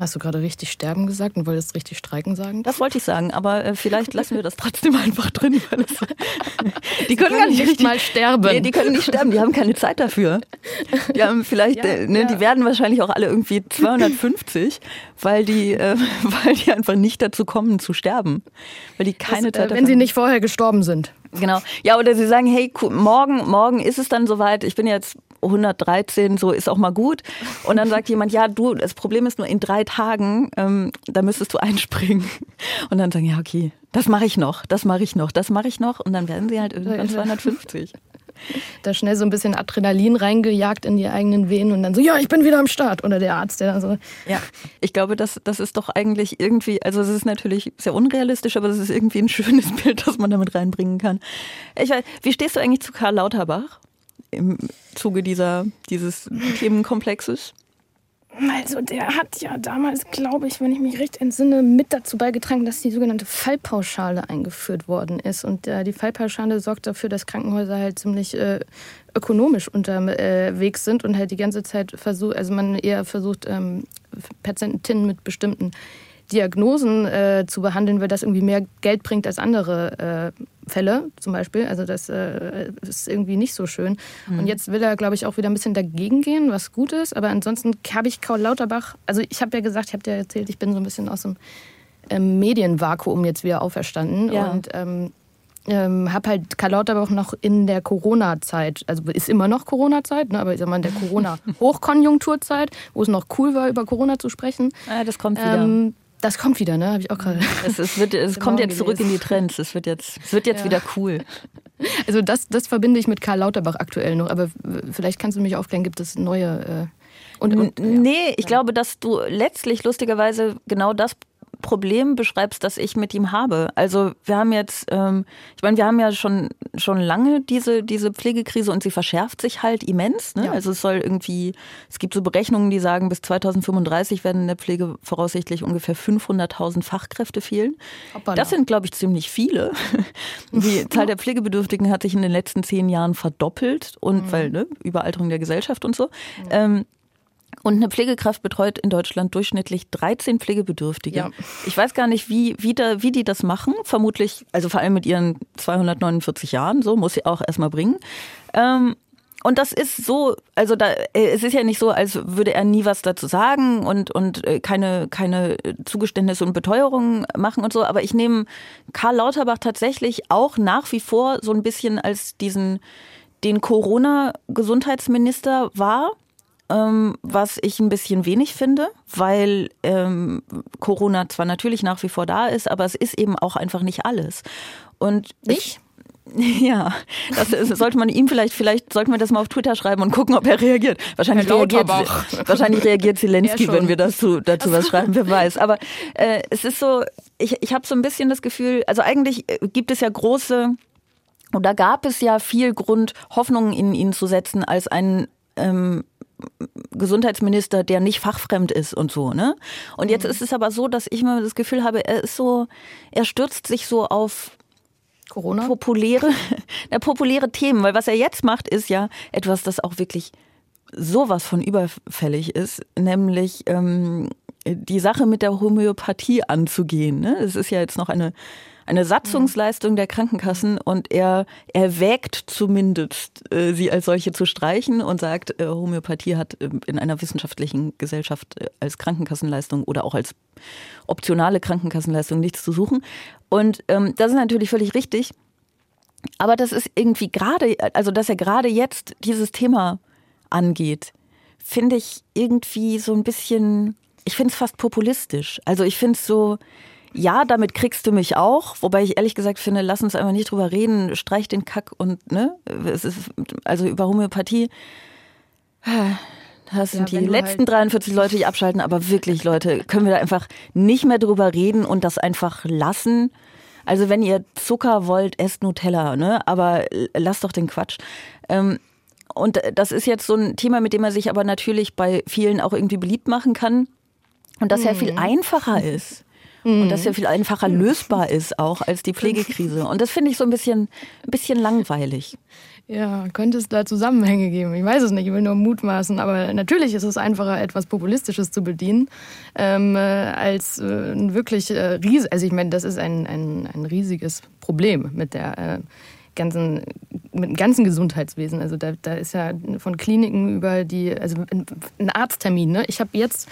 Hast du gerade richtig sterben gesagt und wolltest richtig streiken sagen? Das wollte ich sagen, aber äh, vielleicht lassen wir das trotzdem einfach drin. Weil es, die können, gar nicht nicht mal sterben. Nee, die können nicht sterben, die haben keine Zeit dafür. Die haben vielleicht, Ja, äh, ne, ja. die werden wahrscheinlich auch alle irgendwie 250, weil die, äh, weil die einfach nicht dazu kommen zu sterben, weil die keine Das, Zeit äh, wenn sie haben. nicht vorher gestorben sind. Genau. Ja, oder sie sagen, hey, morgen, morgen ist es dann soweit. Ich bin jetzt 113, so ist auch mal gut. Und dann sagt jemand, ja, du, das Problem ist nur in drei Tagen, ähm, da müsstest du einspringen. Und dann sagen, ja, okay, das mache ich noch, das mache ich noch, das mache ich noch. Und dann werden sie halt irgendwann 250. da schnell so ein bisschen Adrenalin reingejagt in die eigenen Venen und dann so, ja, ich bin wieder am Start. Oder der Arzt, der dann so. Ja, ich glaube, das, das ist doch eigentlich irgendwie, also es ist natürlich sehr unrealistisch, aber es ist irgendwie ein schönes Bild, das man damit reinbringen kann. Ich weiß, wie stehst du eigentlich zu Karl Lauterbach im Zuge dieser, dieses Themenkomplexes? Also der hat ja damals, glaube ich, wenn ich mich recht entsinne, mit dazu beigetragen, dass die sogenannte Fallpauschale eingeführt worden ist. Und äh, die Fallpauschale sorgt dafür, dass Krankenhäuser halt ziemlich äh, ökonomisch unterwegs äh, sind und halt die ganze Zeit versucht, also man eher versucht, ähm, Patientinnen mit bestimmten Diagnosen äh, zu behandeln, weil das irgendwie mehr Geld bringt als andere äh, Fälle zum Beispiel. Also das äh, ist irgendwie nicht so schön. Mhm. Und jetzt will er, glaube ich, auch wieder ein bisschen dagegen gehen, was gut ist. Aber ansonsten habe ich Karl Lauterbach, also ich habe ja gesagt, ich habe dir erzählt, ich bin so ein bisschen aus dem ähm, Medienvakuum jetzt wieder auferstanden. Ja. Und ähm, ähm, habe halt Karl Lauterbach noch in der Corona-Zeit, also ist immer noch Corona-Zeit, ne, aber ich sag mal in der Corona-Hochkonjunkturzeit, wo es noch cool war, über Corona zu sprechen. Ah, das kommt wieder. Ähm, das kommt wieder, ne? Habe ich auch gerade. Es, es, wird, es kommt jetzt zurück in die Trends. Es wird jetzt, es wird jetzt ja. wieder cool. Also das, das verbinde ich mit Karl Lauterbach aktuell noch. Aber vielleicht kannst du mich aufklären, gibt es neue... Äh, und, und, nee, ich ja. glaube, dass du letztlich lustigerweise genau das Problem beschreibst, das ich mit ihm habe. Also wir haben jetzt, ähm, ich meine, wir haben ja schon schon lange diese diese Pflegekrise und sie verschärft sich halt immens. Ne? Ja. Also es soll irgendwie, es gibt so Berechnungen, die sagen, bis 2035 werden in der Pflege voraussichtlich ungefähr 500.000 Fachkräfte fehlen. Hoppala. Das sind, glaube ich, ziemlich viele. Die Zahl der Pflegebedürftigen hat sich in den letzten zehn Jahren verdoppelt und mhm. weil ne, Überalterung der Gesellschaft und so. Mhm. Ähm, und eine Pflegekraft betreut in Deutschland durchschnittlich 13 Pflegebedürftige. Ja. Ich weiß gar nicht, wie, wie, da, wie die das machen. Vermutlich, also vor allem mit ihren 249 Jahren, so muss sie auch erstmal bringen. Ähm, und das ist so, also da, äh, es ist ja nicht so, als würde er nie was dazu sagen und, und äh, keine, keine Zugeständnisse und Beteuerungen machen und so. Aber ich nehme Karl Lauterbach tatsächlich auch nach wie vor so ein bisschen als diesen, den Corona-Gesundheitsminister wahr ähm, was ich ein bisschen wenig finde, weil ähm, Corona zwar natürlich nach wie vor da ist, aber es ist eben auch einfach nicht alles. Und ich, ja, das ist, sollte man ihm vielleicht, vielleicht sollten wir das mal auf Twitter schreiben und gucken, ob er reagiert. Wahrscheinlich reagiert, wahrscheinlich reagiert Zelensky, wenn wir dazu, dazu was schreiben, wer weiß. Aber äh, es ist so, ich, ich habe so ein bisschen das Gefühl, also eigentlich äh, gibt es ja große, oder gab es ja viel Grund, Hoffnungen in ihn zu setzen als ein ähm, Gesundheitsminister, der nicht fachfremd ist und so, ne? Und jetzt mhm. ist es aber so, dass ich immer das Gefühl habe, er ist so, er stürzt sich so auf Corona? populäre, ja, populäre Themen, weil was er jetzt macht, ist ja etwas, das auch wirklich sowas von überfällig ist, nämlich ähm, die Sache mit der Homöopathie anzugehen. Ne? Das ist ja jetzt noch eine eine Satzungsleistung der Krankenkassen und er erwägt zumindest, äh, sie als solche zu streichen und sagt, äh, Homöopathie hat äh, in einer wissenschaftlichen Gesellschaft äh, als Krankenkassenleistung oder auch als optionale Krankenkassenleistung nichts zu suchen. Und ähm, das ist natürlich völlig richtig. Aber das ist irgendwie gerade, also dass er gerade jetzt dieses Thema angeht, finde ich irgendwie so ein bisschen, ich finde es fast populistisch. Also ich finde es so, ja, damit kriegst du mich auch. Wobei ich ehrlich gesagt finde, lass uns einfach nicht drüber reden, streich den Kack und, ne? Es ist, also über Homöopathie. Das sind ja, die letzten halt 43 Leute, die abschalten, aber wirklich, Leute, können wir da einfach nicht mehr drüber reden und das einfach lassen? Also, wenn ihr Zucker wollt, esst Nutella, ne? Aber lasst doch den Quatsch. Ähm, und das ist jetzt so ein Thema, mit dem er sich aber natürlich bei vielen auch irgendwie beliebt machen kann. Und das ja viel mhm. einfacher ist. Und das ja viel einfacher lösbar ist auch als die Pflegekrise. Und das finde ich so ein bisschen, ein bisschen langweilig. Ja, könnte es da Zusammenhänge geben? Ich weiß es nicht, ich will nur mutmaßen. Aber natürlich ist es einfacher, etwas Populistisches zu bedienen, ähm, äh, als äh, ein wirklich äh, riesig. Also ich meine, das ist ein, ein, ein riesiges Problem mit der äh, ganzen, mit dem ganzen Gesundheitswesen. Also da, da ist ja von Kliniken über die, also ein Arzttermin. Ne? Ich habe jetzt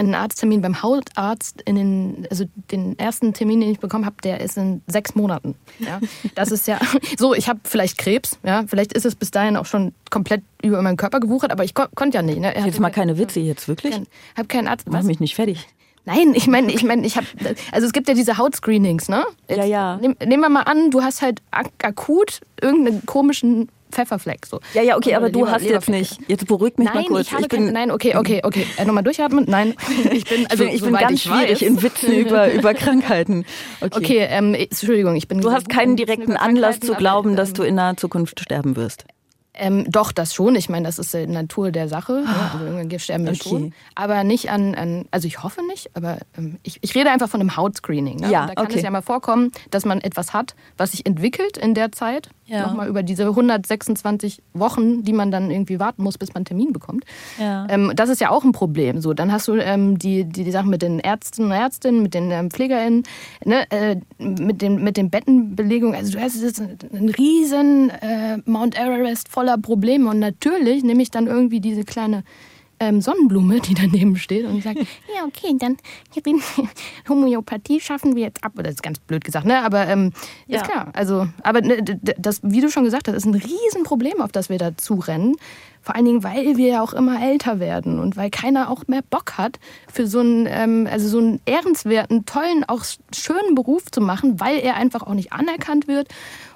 einen Arzttermin beim Hautarzt in den, also den ersten Termin, den ich bekommen habe, der ist in sechs Monaten. Ja, das ist ja so. Ich habe vielleicht Krebs, ja, vielleicht ist es bis dahin auch schon komplett über meinen Körper gewuchert, aber ich ko konnte ja nicht. Ne? Jetzt mal keine Witze jetzt wirklich. Ich habe keinen Arzt. Mach mich nicht fertig. Nein, ich meine, ich meine, ich habe, also es gibt ja diese Hautscreenings, ne? Jetzt, ja, ja. Nehm, nehmen wir mal an, du hast halt ak akut irgendeinen komischen Pfefferfleck. So. Ja, ja, okay, Oder aber du hast jetzt nicht. Jetzt beruhig mich Nein, mal kurz. ich habe kein, nein, okay, okay, okay. Äh, Nochmal durchatmen. Nein, ich bin, also ich bin, ich bin ganz ich schwierig weiß. in Witzen über, über Krankheiten. Okay. Okay, ähm, Entschuldigung, ich bin. Du hast keinen direkten Anlass zu glauben, aber, dass ähm, du in naher Zukunft sterben wirst. Ähm, doch, das schon. Ich meine, das ist die Natur der Sache. Ja, also irgendwann sterben wir Okay. schon. Aber nicht an, an also ich hoffe nicht, aber ähm, ich, ich rede einfach von einem Hautscreening. Ne? Ja, da kann okay. es ja mal vorkommen, dass man etwas hat, was sich entwickelt in der Zeit. Ja. Nochmal über diese 126 Wochen, die man dann irgendwie warten muss, bis man einen Termin bekommt. Ja. Ähm, das ist ja auch ein Problem. So, dann hast du ähm, die, die, die Sachen mit den Ärzten und Ärztinnen, mit den ähm, PflegerInnen, ne, äh, mit, den, mit den Bettenbelegungen. Also du hast jetzt einen riesen äh, Mount Everest voller Probleme. Und natürlich nehme ich dann irgendwie diese kleine ähm, Sonnenblume, die daneben steht und sagt, ja, okay, dann Homöopathie schaffen wir jetzt ab. Das ist ganz blöd gesagt, ne? Aber ähm, Ja. ist klar. Also, aber ne, das, wie du schon gesagt hast, ist ein Riesenproblem, auf das wir da zurennen. Vor allen Dingen, weil wir ja auch immer älter werden und weil keiner auch mehr Bock hat, für so einen, ähm, also so einen ehrenswerten, tollen, auch schönen Beruf zu machen, weil er einfach auch nicht anerkannt wird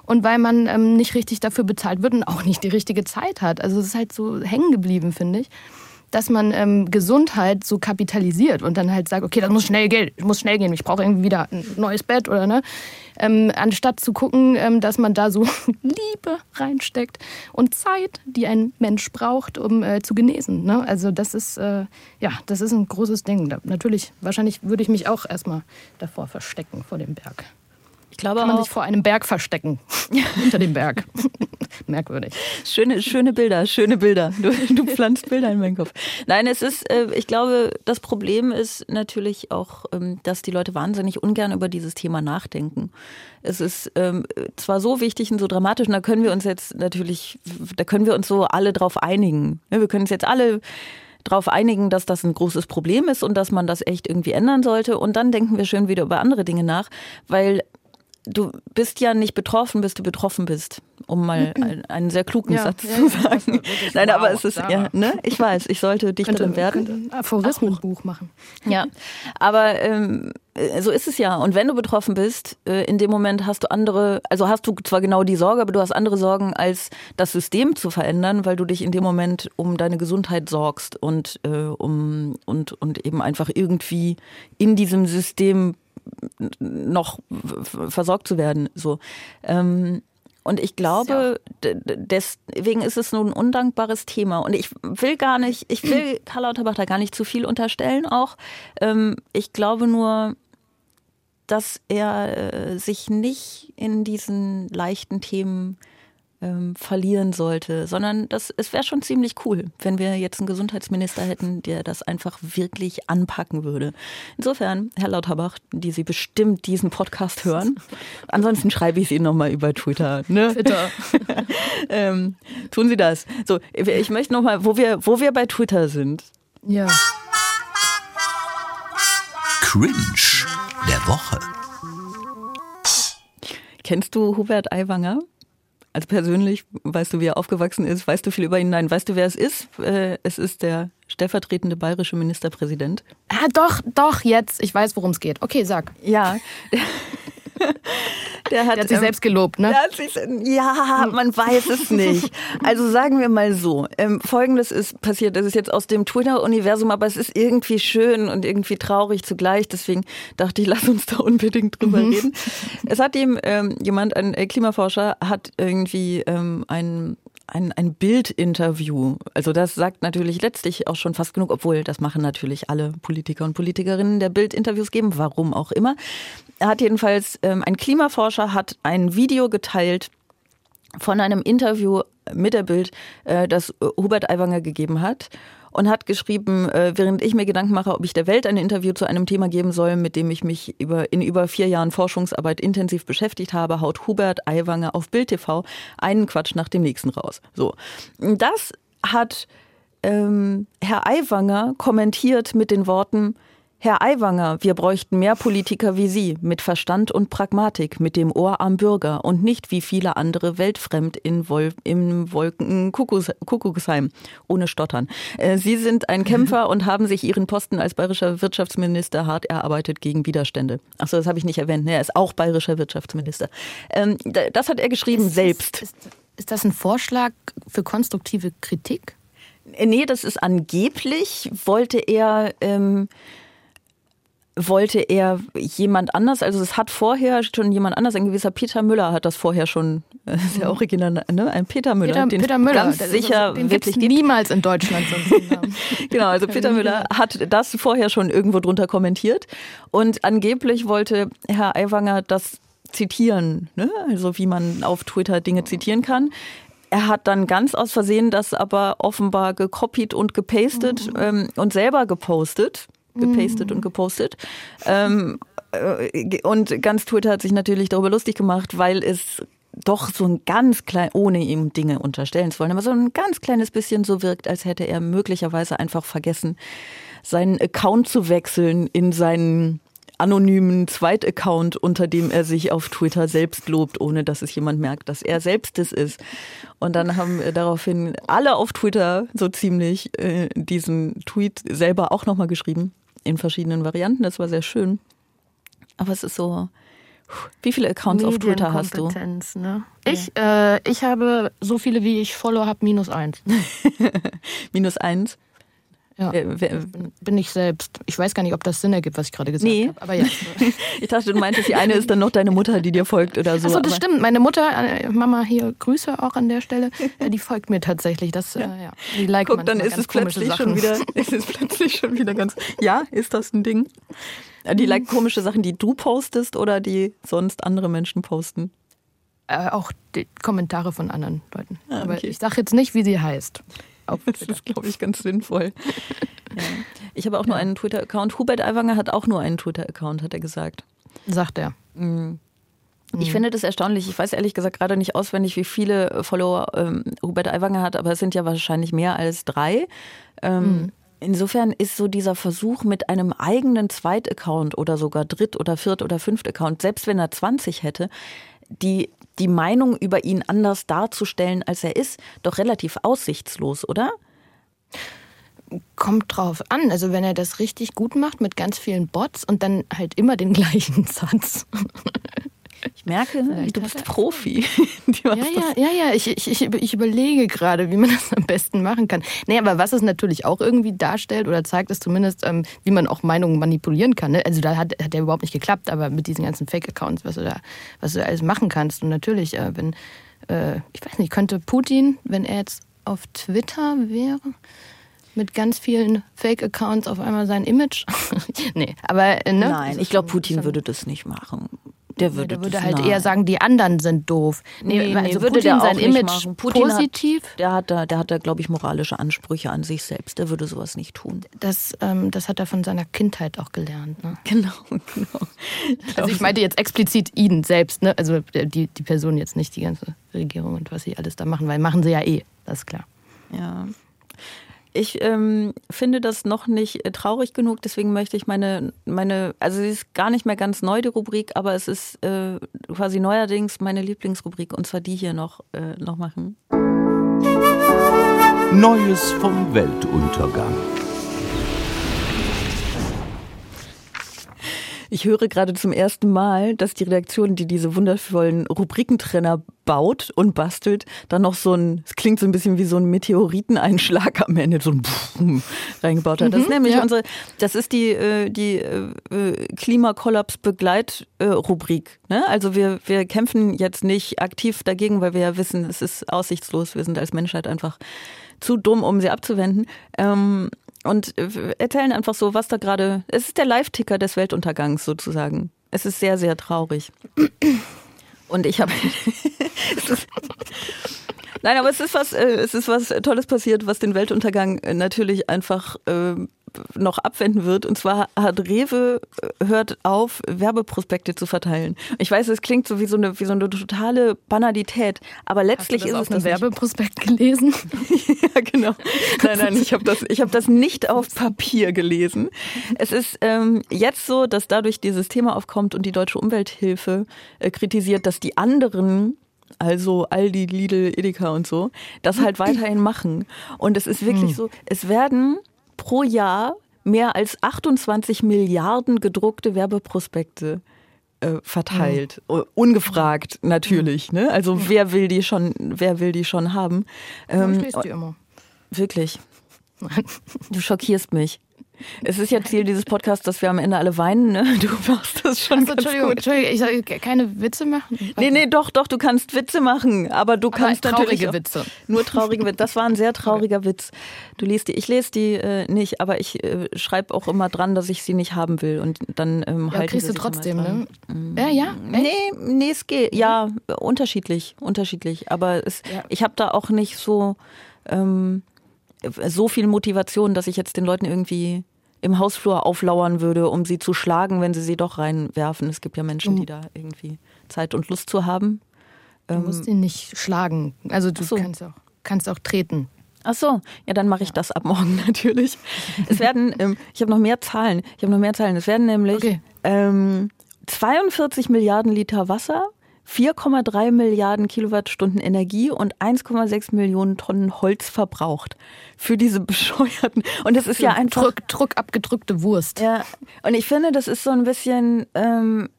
und weil man ähm, nicht richtig dafür bezahlt wird und auch nicht die richtige Zeit hat. Also es ist halt so hängen geblieben, finde ich dass man ähm, Gesundheit so kapitalisiert und dann halt sagt, okay, das muss schnell gehen, ich muss schnell gehen, ich brauche irgendwie wieder ein neues Bett oder ne, ähm, anstatt zu gucken, ähm, dass man da so Liebe reinsteckt und Zeit, die ein Mensch braucht, um äh, zu genesen. Ne? Also das ist äh, ja, das ist ein großes Ding. Da, natürlich, wahrscheinlich würde ich mich auch erstmal davor verstecken vor dem Berg. Ich glaube Kann man auch, sich vor einem Berg verstecken hinter dem Berg. Merkwürdig. schöne, schöne Bilder, schöne Bilder. Du, du pflanzt Bilder in meinen Kopf. Nein, es ist, äh, ich glaube, das Problem ist natürlich auch, ähm, dass die Leute wahnsinnig ungern über dieses Thema nachdenken. Es ist ähm, zwar so wichtig und so dramatisch, und da können wir uns jetzt natürlich, da können wir uns so alle drauf einigen. Wir können uns jetzt alle darauf einigen, dass das ein großes Problem ist und dass man das echt irgendwie ändern sollte. Und dann denken wir schön wieder über andere Dinge nach, weil du bist ja nicht betroffen, bis du betroffen bist, um mal einen, einen sehr klugen Ja, Satz ja, zu sagen. Nein, aber es ist, ja, ne? Ich weiß, ich sollte Dichterin Könnte, werden. Aphorismenbuch machen. Ja, aber ähm, äh, so ist es ja. Und wenn du betroffen bist, äh, in dem Moment hast du andere, also hast du zwar genau die Sorge, aber du hast andere Sorgen, als das System zu verändern, weil du dich in dem Moment um deine Gesundheit sorgst und äh, um und und eben einfach irgendwie in diesem System noch versorgt zu werden. So. Ähm, und ich glaube, deswegen ist es nun ein undankbares Thema. Und ich will gar nicht, ich will Karl Lauterbach da gar nicht zu viel unterstellen auch. Ähm, ich glaube nur, dass er äh, sich nicht in diesen leichten Themen ähm, verlieren sollte, sondern das, es wäre schon ziemlich cool, wenn wir jetzt einen Gesundheitsminister hätten, der das einfach wirklich anpacken würde. Insofern, Herr Lauterbach, die Sie bestimmt diesen Podcast hören. Ansonsten schreibe ich es Ihnen nochmal über Twitter. Ne? Twitter. ähm, tun Sie das. So, ich möchte nochmal, wo wir, wo wir bei Twitter sind. Ja. Cringe der Woche. Kennst du Hubert Aiwanger? Also persönlich, weißt du, wie er aufgewachsen ist? Weißt du viel über ihn? Nein, weißt du, wer es ist? Äh, Es ist der stellvertretende bayerische Ministerpräsident. Ah, doch, doch, jetzt. Ich weiß, worum es geht. Okay, sag. Ja. Der hat, Der hat sich ähm, selbst gelobt, ne? Sich, ja, man weiß es nicht. Also sagen wir mal so, ähm, Folgendes ist passiert, das ist jetzt aus dem Twitter-Universum, aber es ist irgendwie schön und irgendwie traurig zugleich, deswegen dachte ich, lass uns da unbedingt drüber reden. Es hat ihm ähm, jemand, ein äh, Klimaforscher, hat irgendwie ähm, ein ein, Bildinterview. Also das sagt natürlich letztlich auch schon fast genug, obwohl das machen natürlich alle Politiker und Politikerinnen der Bildinterviews geben, warum auch immer. Er hat jedenfalls, ähm, ein Klimaforscher hat ein Video geteilt von einem Interview mit der Bild, äh, das Hubert Aiwanger gegeben hat und hat geschrieben, äh, während ich mir Gedanken mache, ob ich der Welt ein Interview zu einem Thema geben soll, mit dem ich mich über, in über vier Jahren Forschungsarbeit intensiv beschäftigt habe, haut Hubert Aiwanger auf Bild TV einen Quatsch nach dem nächsten raus. So, das hat ähm, Herr Aiwanger kommentiert mit den Worten, Herr Aiwanger, wir bräuchten mehr Politiker wie Sie, mit Verstand und Pragmatik, mit dem Ohr am Bürger und nicht wie viele andere weltfremd in Wol im Wolken Kuckucks Kuckucksheim, ohne Stottern. Äh, Sie sind ein Kämpfer und haben sich Ihren Posten als bayerischer Wirtschaftsminister hart erarbeitet gegen Widerstände. Achso, das habe ich nicht erwähnt. ne? Er ist auch bayerischer Wirtschaftsminister. Ähm, das hat er geschrieben selbst. Ist, Ist das ein Vorschlag für konstruktive Kritik? Nee, das ist angeblich, wollte er. Ähm, wollte er jemand anders, also es hat vorher schon jemand anders, ein gewisser Peter Müller hat das vorher schon, äh, sehr original, ne? ein Peter Müller, Peter, den Peter Müller, ganz das ist- sicher den wirklich gibt's niemals in Deutschland so einen Namen. Genau, also Peter Müller hat das vorher schon irgendwo drunter kommentiert und angeblich wollte Herr Aiwanger das zitieren, ne? also wie man auf Twitter Dinge zitieren kann. Er hat dann ganz aus Versehen das aber offenbar gekopiert und gepastet ähm, und selber gepostet. Gepastet und gepostet. Ähm, äh, und ganz Twitter hat sich natürlich darüber lustig gemacht, weil es doch so ein ganz klein, ohne ihm Dinge unterstellen zu wollen, aber so ein ganz kleines bisschen so wirkt, als hätte er möglicherweise einfach vergessen, seinen Account zu wechseln in seinen anonymen Zweitaccount, unter dem er sich auf Twitter selbst lobt, ohne dass es jemand merkt, dass er selbst es ist. Und dann haben daraufhin alle auf Twitter so ziemlich äh, diesen Tweet selber auch nochmal geschrieben, in verschiedenen Varianten. Das war sehr schön. Aber es ist so, wie viele Accounts auf Twitter hast du? Ne? Ich, äh, ich habe so viele, wie ich Follower habe, minus eins. Minus eins. Ja. Äh, Bin- ich selbst. Ich weiß gar nicht, ob das Sinn ergibt, was ich gerade gesagt Nee. habe. Aber ja. Ich dachte, du meintest, die eine ist dann noch deine Mutter, die dir folgt oder so. Achso, das aber- stimmt. Meine Mutter, äh, Mama hier, Grüße auch an der Stelle, äh, die folgt mir tatsächlich. Das, äh, ja. Die liked Guck, dann ist es komische plötzlich Sachen. schon wieder, ist es plötzlich schon wieder ganz, ja, ist das ein Ding? Äh, Die like komische Sachen, die du postest oder die sonst andere Menschen posten? Äh, auch die Kommentare von anderen Leuten. Aber Ah, okay. ich sage jetzt nicht, wie sie heißt. Auf Das Twitter. ist, glaube ich, ganz sinnvoll. Ja. Ich habe auch nur einen Twitter-Account. Hubert Aiwanger hat auch nur einen Twitter-Account, hat er gesagt. Sagt er. Ich finde das erstaunlich. Ich weiß ehrlich gesagt gerade nicht auswendig, wie viele Follower ähm, Hubert Aiwanger hat, aber es sind ja wahrscheinlich mehr als drei. Ähm, Insofern ist so dieser Versuch mit einem eigenen Zweitaccount oder sogar Dritt- oder Viert- oder Fünft-Account, selbst wenn er 20 hätte, die, die Meinung über ihn anders darzustellen, als er ist, doch relativ aussichtslos, oder? Kommt drauf an. Also wenn er das richtig gut macht mit ganz vielen Bots und dann halt immer den gleichen Satz. Ich merke, Vielleicht du bist Profi. Ja, ja, ja, ja. Ich, ich, ich, überlege gerade, wie man das am besten machen kann. Nee, aber was es natürlich auch irgendwie darstellt oder zeigt, ist zumindest, ähm, wie man auch Meinungen manipulieren kann. Ne? Also da hat, hat ja überhaupt nicht geklappt, aber mit diesen ganzen Fake-Accounts, was du da, was du da alles machen kannst. Und natürlich, äh, wenn, äh, ich weiß nicht, könnte Putin, wenn er jetzt auf Twitter wäre, mit ganz vielen Fake-Accounts auf einmal sein Image. nee, aber äh, ne? Nein, Das ich glaube, Putin würde das nicht machen. Der würde, der würde halt nein. eher sagen, die anderen sind doof. Nee, nee, also würde Putin der sein Image. Putin positiv. Hat, der hat da, der hat da, glaube ich, moralische Ansprüche an sich selbst. Der würde sowas nicht tun. Das, ähm, das hat er von seiner Kindheit auch gelernt. Ne? Genau, genau. Also ich meinte jetzt explizit ihn selbst, ne? also der- die, die Person jetzt nicht die ganze Regierung und was sie alles da machen, weil machen sie ja eh, das ist klar. Ja. Ich ähm, finde das noch nicht äh, traurig genug, deswegen möchte ich meine, meine, also sie ist gar nicht mehr ganz neu, die Rubrik, aber es ist äh, quasi neuerdings meine Lieblingsrubrik und zwar die hier noch, äh, noch machen. Neues vom Weltuntergang. Ich höre gerade zum ersten Mal, dass die Redaktion, die diese wundervollen Rubrikentrenner baut und bastelt, dann noch so ein, es klingt so ein bisschen wie so ein Meteoriteneinschlag am Ende, so ein Pfum reingebaut hat. Das ist nämlich ja. unsere, das ist die, äh, die äh, äh, Klimakollaps-Begleitrubrik. Ne? Also wir, wir kämpfen jetzt nicht aktiv dagegen, weil wir ja wissen, es ist aussichtslos. Wir sind als Menschheit einfach zu dumm, um sie abzuwenden. Ähm, und äh, erzählen einfach so, was da gerade. Es ist der Live-Ticker des Weltuntergangs sozusagen. Es ist sehr, sehr traurig. Und ich habe. Nein, aber es ist was, äh, es ist was Tolles passiert, was den Weltuntergang äh, natürlich einfach äh, noch abwenden wird. Und zwar hat Rewe äh, hört auf, Werbeprospekte zu verteilen. Ich weiß, es klingt so wie so eine, wie so eine totale Banalität, aber letztlich ist es nicht. Werbeprospekt gelesen? Ja, genau. Nein, nein, ich habe das, ich hab das nicht auf Papier gelesen. Es ist ähm, jetzt so, dass dadurch dieses Thema aufkommt und die Deutsche Umwelthilfe äh, kritisiert, dass die anderen also Aldi, Lidl, Edeka und so, das halt weiterhin machen. Und es ist wirklich so, es werden pro Jahr mehr als 28 Milliarden gedruckte Werbeprospekte äh, verteilt, mhm. ungefragt natürlich. Ne? Also mhm. wer will die schon, wer will die schon haben? Ähm, ich lese die immer. Wirklich. Du schockierst mich. Es ist ja Ziel dieses Podcasts, dass wir am Ende alle weinen. Ne? Du machst das schon ganz Entschuldigung, gut. Entschuldigung, ich soll keine Witze machen. Nee, nee, doch, doch, du kannst Witze machen, aber du aber kannst traurige Witze. Nur traurige Witze. Das war ein sehr trauriger okay. Witz. Du liest die, ich lese die äh, nicht, aber ich äh, schreibe auch immer dran, dass ich sie nicht haben will und dann ähm, ja, kriegst du trotzdem, ne? Mhm. Ja, ja. Echt? Nee, nee, es geht. Ja, unterschiedlich, unterschiedlich. Aber es, ja. ich habe da auch nicht so ähm, so viel Motivation, dass ich jetzt den Leuten irgendwie im Hausflur auflauern würde, um sie zu schlagen, wenn sie sie doch reinwerfen. Es gibt ja Menschen, die mhm. da irgendwie Zeit und Lust zu haben. Du musst ihn nicht schlagen. Also du so. kannst, auch, kannst auch treten. Ach so, ja, dann mache ich das ab morgen natürlich. Es werden, ähm, ich habe noch mehr Zahlen. Ich habe noch mehr Zahlen. Es werden nämlich okay. ähm, 42 Milliarden Liter Wasser 4,3 Milliarden Kilowattstunden Energie und 1,6 Millionen Tonnen Holz verbraucht für diese bescheuerten. Und das ist ja einfach. Druck, Druck abgedrückte Wurst. Ja. Und ich finde, das ist so ein bisschen ähm,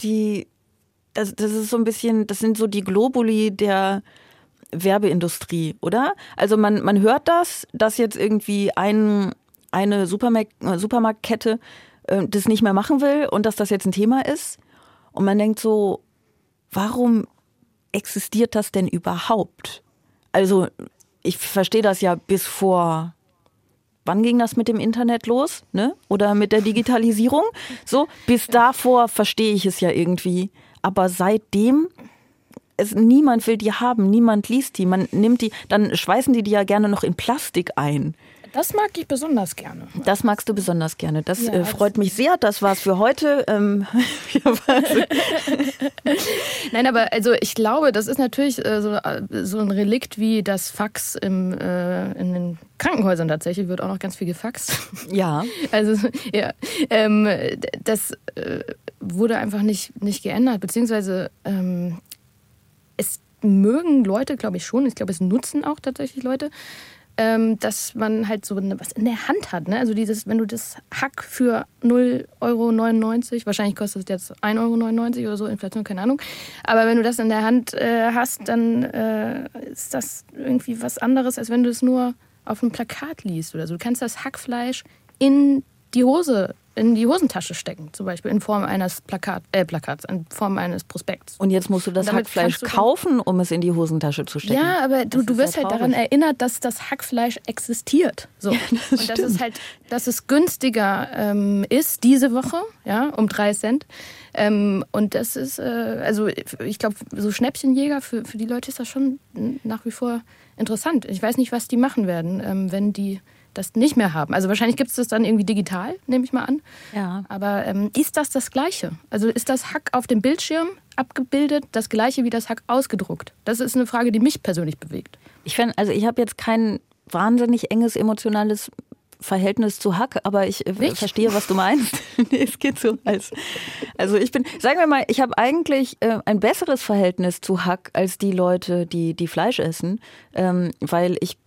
die. Das, das ist so ein bisschen, das sind so die Globuli der Werbeindustrie, oder? Also man, man hört das, dass jetzt irgendwie ein, eine Supermarkt, Supermarktkette äh, das nicht mehr machen will und dass das jetzt ein Thema ist. Und man denkt so, warum existiert das denn überhaupt? Also ich verstehe das ja bis vor wann ging das mit dem Internet los, ne? Oder mit der Digitalisierung? So, bis davor verstehe ich es ja irgendwie. Aber seitdem, es, niemand will die haben, niemand liest die, man nimmt die, dann schweißen die die ja gerne noch in Plastik ein. Das mag ich besonders gerne. Das magst du besonders gerne. Das ja, äh, freut mich sehr. Das war's für heute. Ähm, Nein, aber also ich glaube, das ist natürlich äh, so, äh, so, ein Relikt wie das Fax im, äh, in den Krankenhäusern tatsächlich wird auch noch ganz viel gefaxt. Ja. Also ja, ähm, das äh, wurde einfach nicht, nicht geändert, beziehungsweise ähm, es mögen Leute, glaube ich schon, ich glaube, es nutzen auch tatsächlich Leute, ähm, dass man halt so was in der Hand hat. Ne? Also dieses, wenn du das Hack für 0,99 Euro, wahrscheinlich kostet es jetzt 1,99 Euro oder so, Inflation, keine Ahnung. Aber wenn du das in der Hand äh, hast, dann äh, ist das irgendwie was anderes, als wenn du es nur auf einem Plakat liest oder so. Du kannst das Hackfleisch in die Hose in die Hosentasche stecken, zum Beispiel in Form eines Plakat, äh, Plakats, in Form eines Prospekts. Und jetzt musst du das Hackfleisch du kaufen, um es in die Hosentasche zu stecken. Ja, aber du, du wirst halt daran erinnert, dass das Hackfleisch existiert. So. Ja, das und dass es halt, dass es günstiger ähm, ist diese Woche, ja, um drei Cent. Ähm, und das ist, äh, also ich glaube, so Schnäppchenjäger, für, für die Leute ist das schon nach wie vor interessant. Ich weiß nicht, was die machen werden, ähm, wenn die das nicht mehr haben. Also wahrscheinlich gibt es das dann irgendwie digital, nehme ich mal an. Ja. Aber ähm, ist das das Gleiche? Also ist das Hack auf dem Bildschirm abgebildet das Gleiche wie das Hack ausgedruckt? Das ist eine Frage, die mich persönlich bewegt. Ich finde, also ich habe jetzt kein wahnsinnig enges emotionales Verhältnis zu Hack, aber ich äh, verstehe, was du meinst. nee, es geht so. Als, also ich bin, sagen wir mal, ich habe eigentlich äh, ein besseres Verhältnis zu Hack als die Leute, die, die Fleisch essen, ähm, weil ich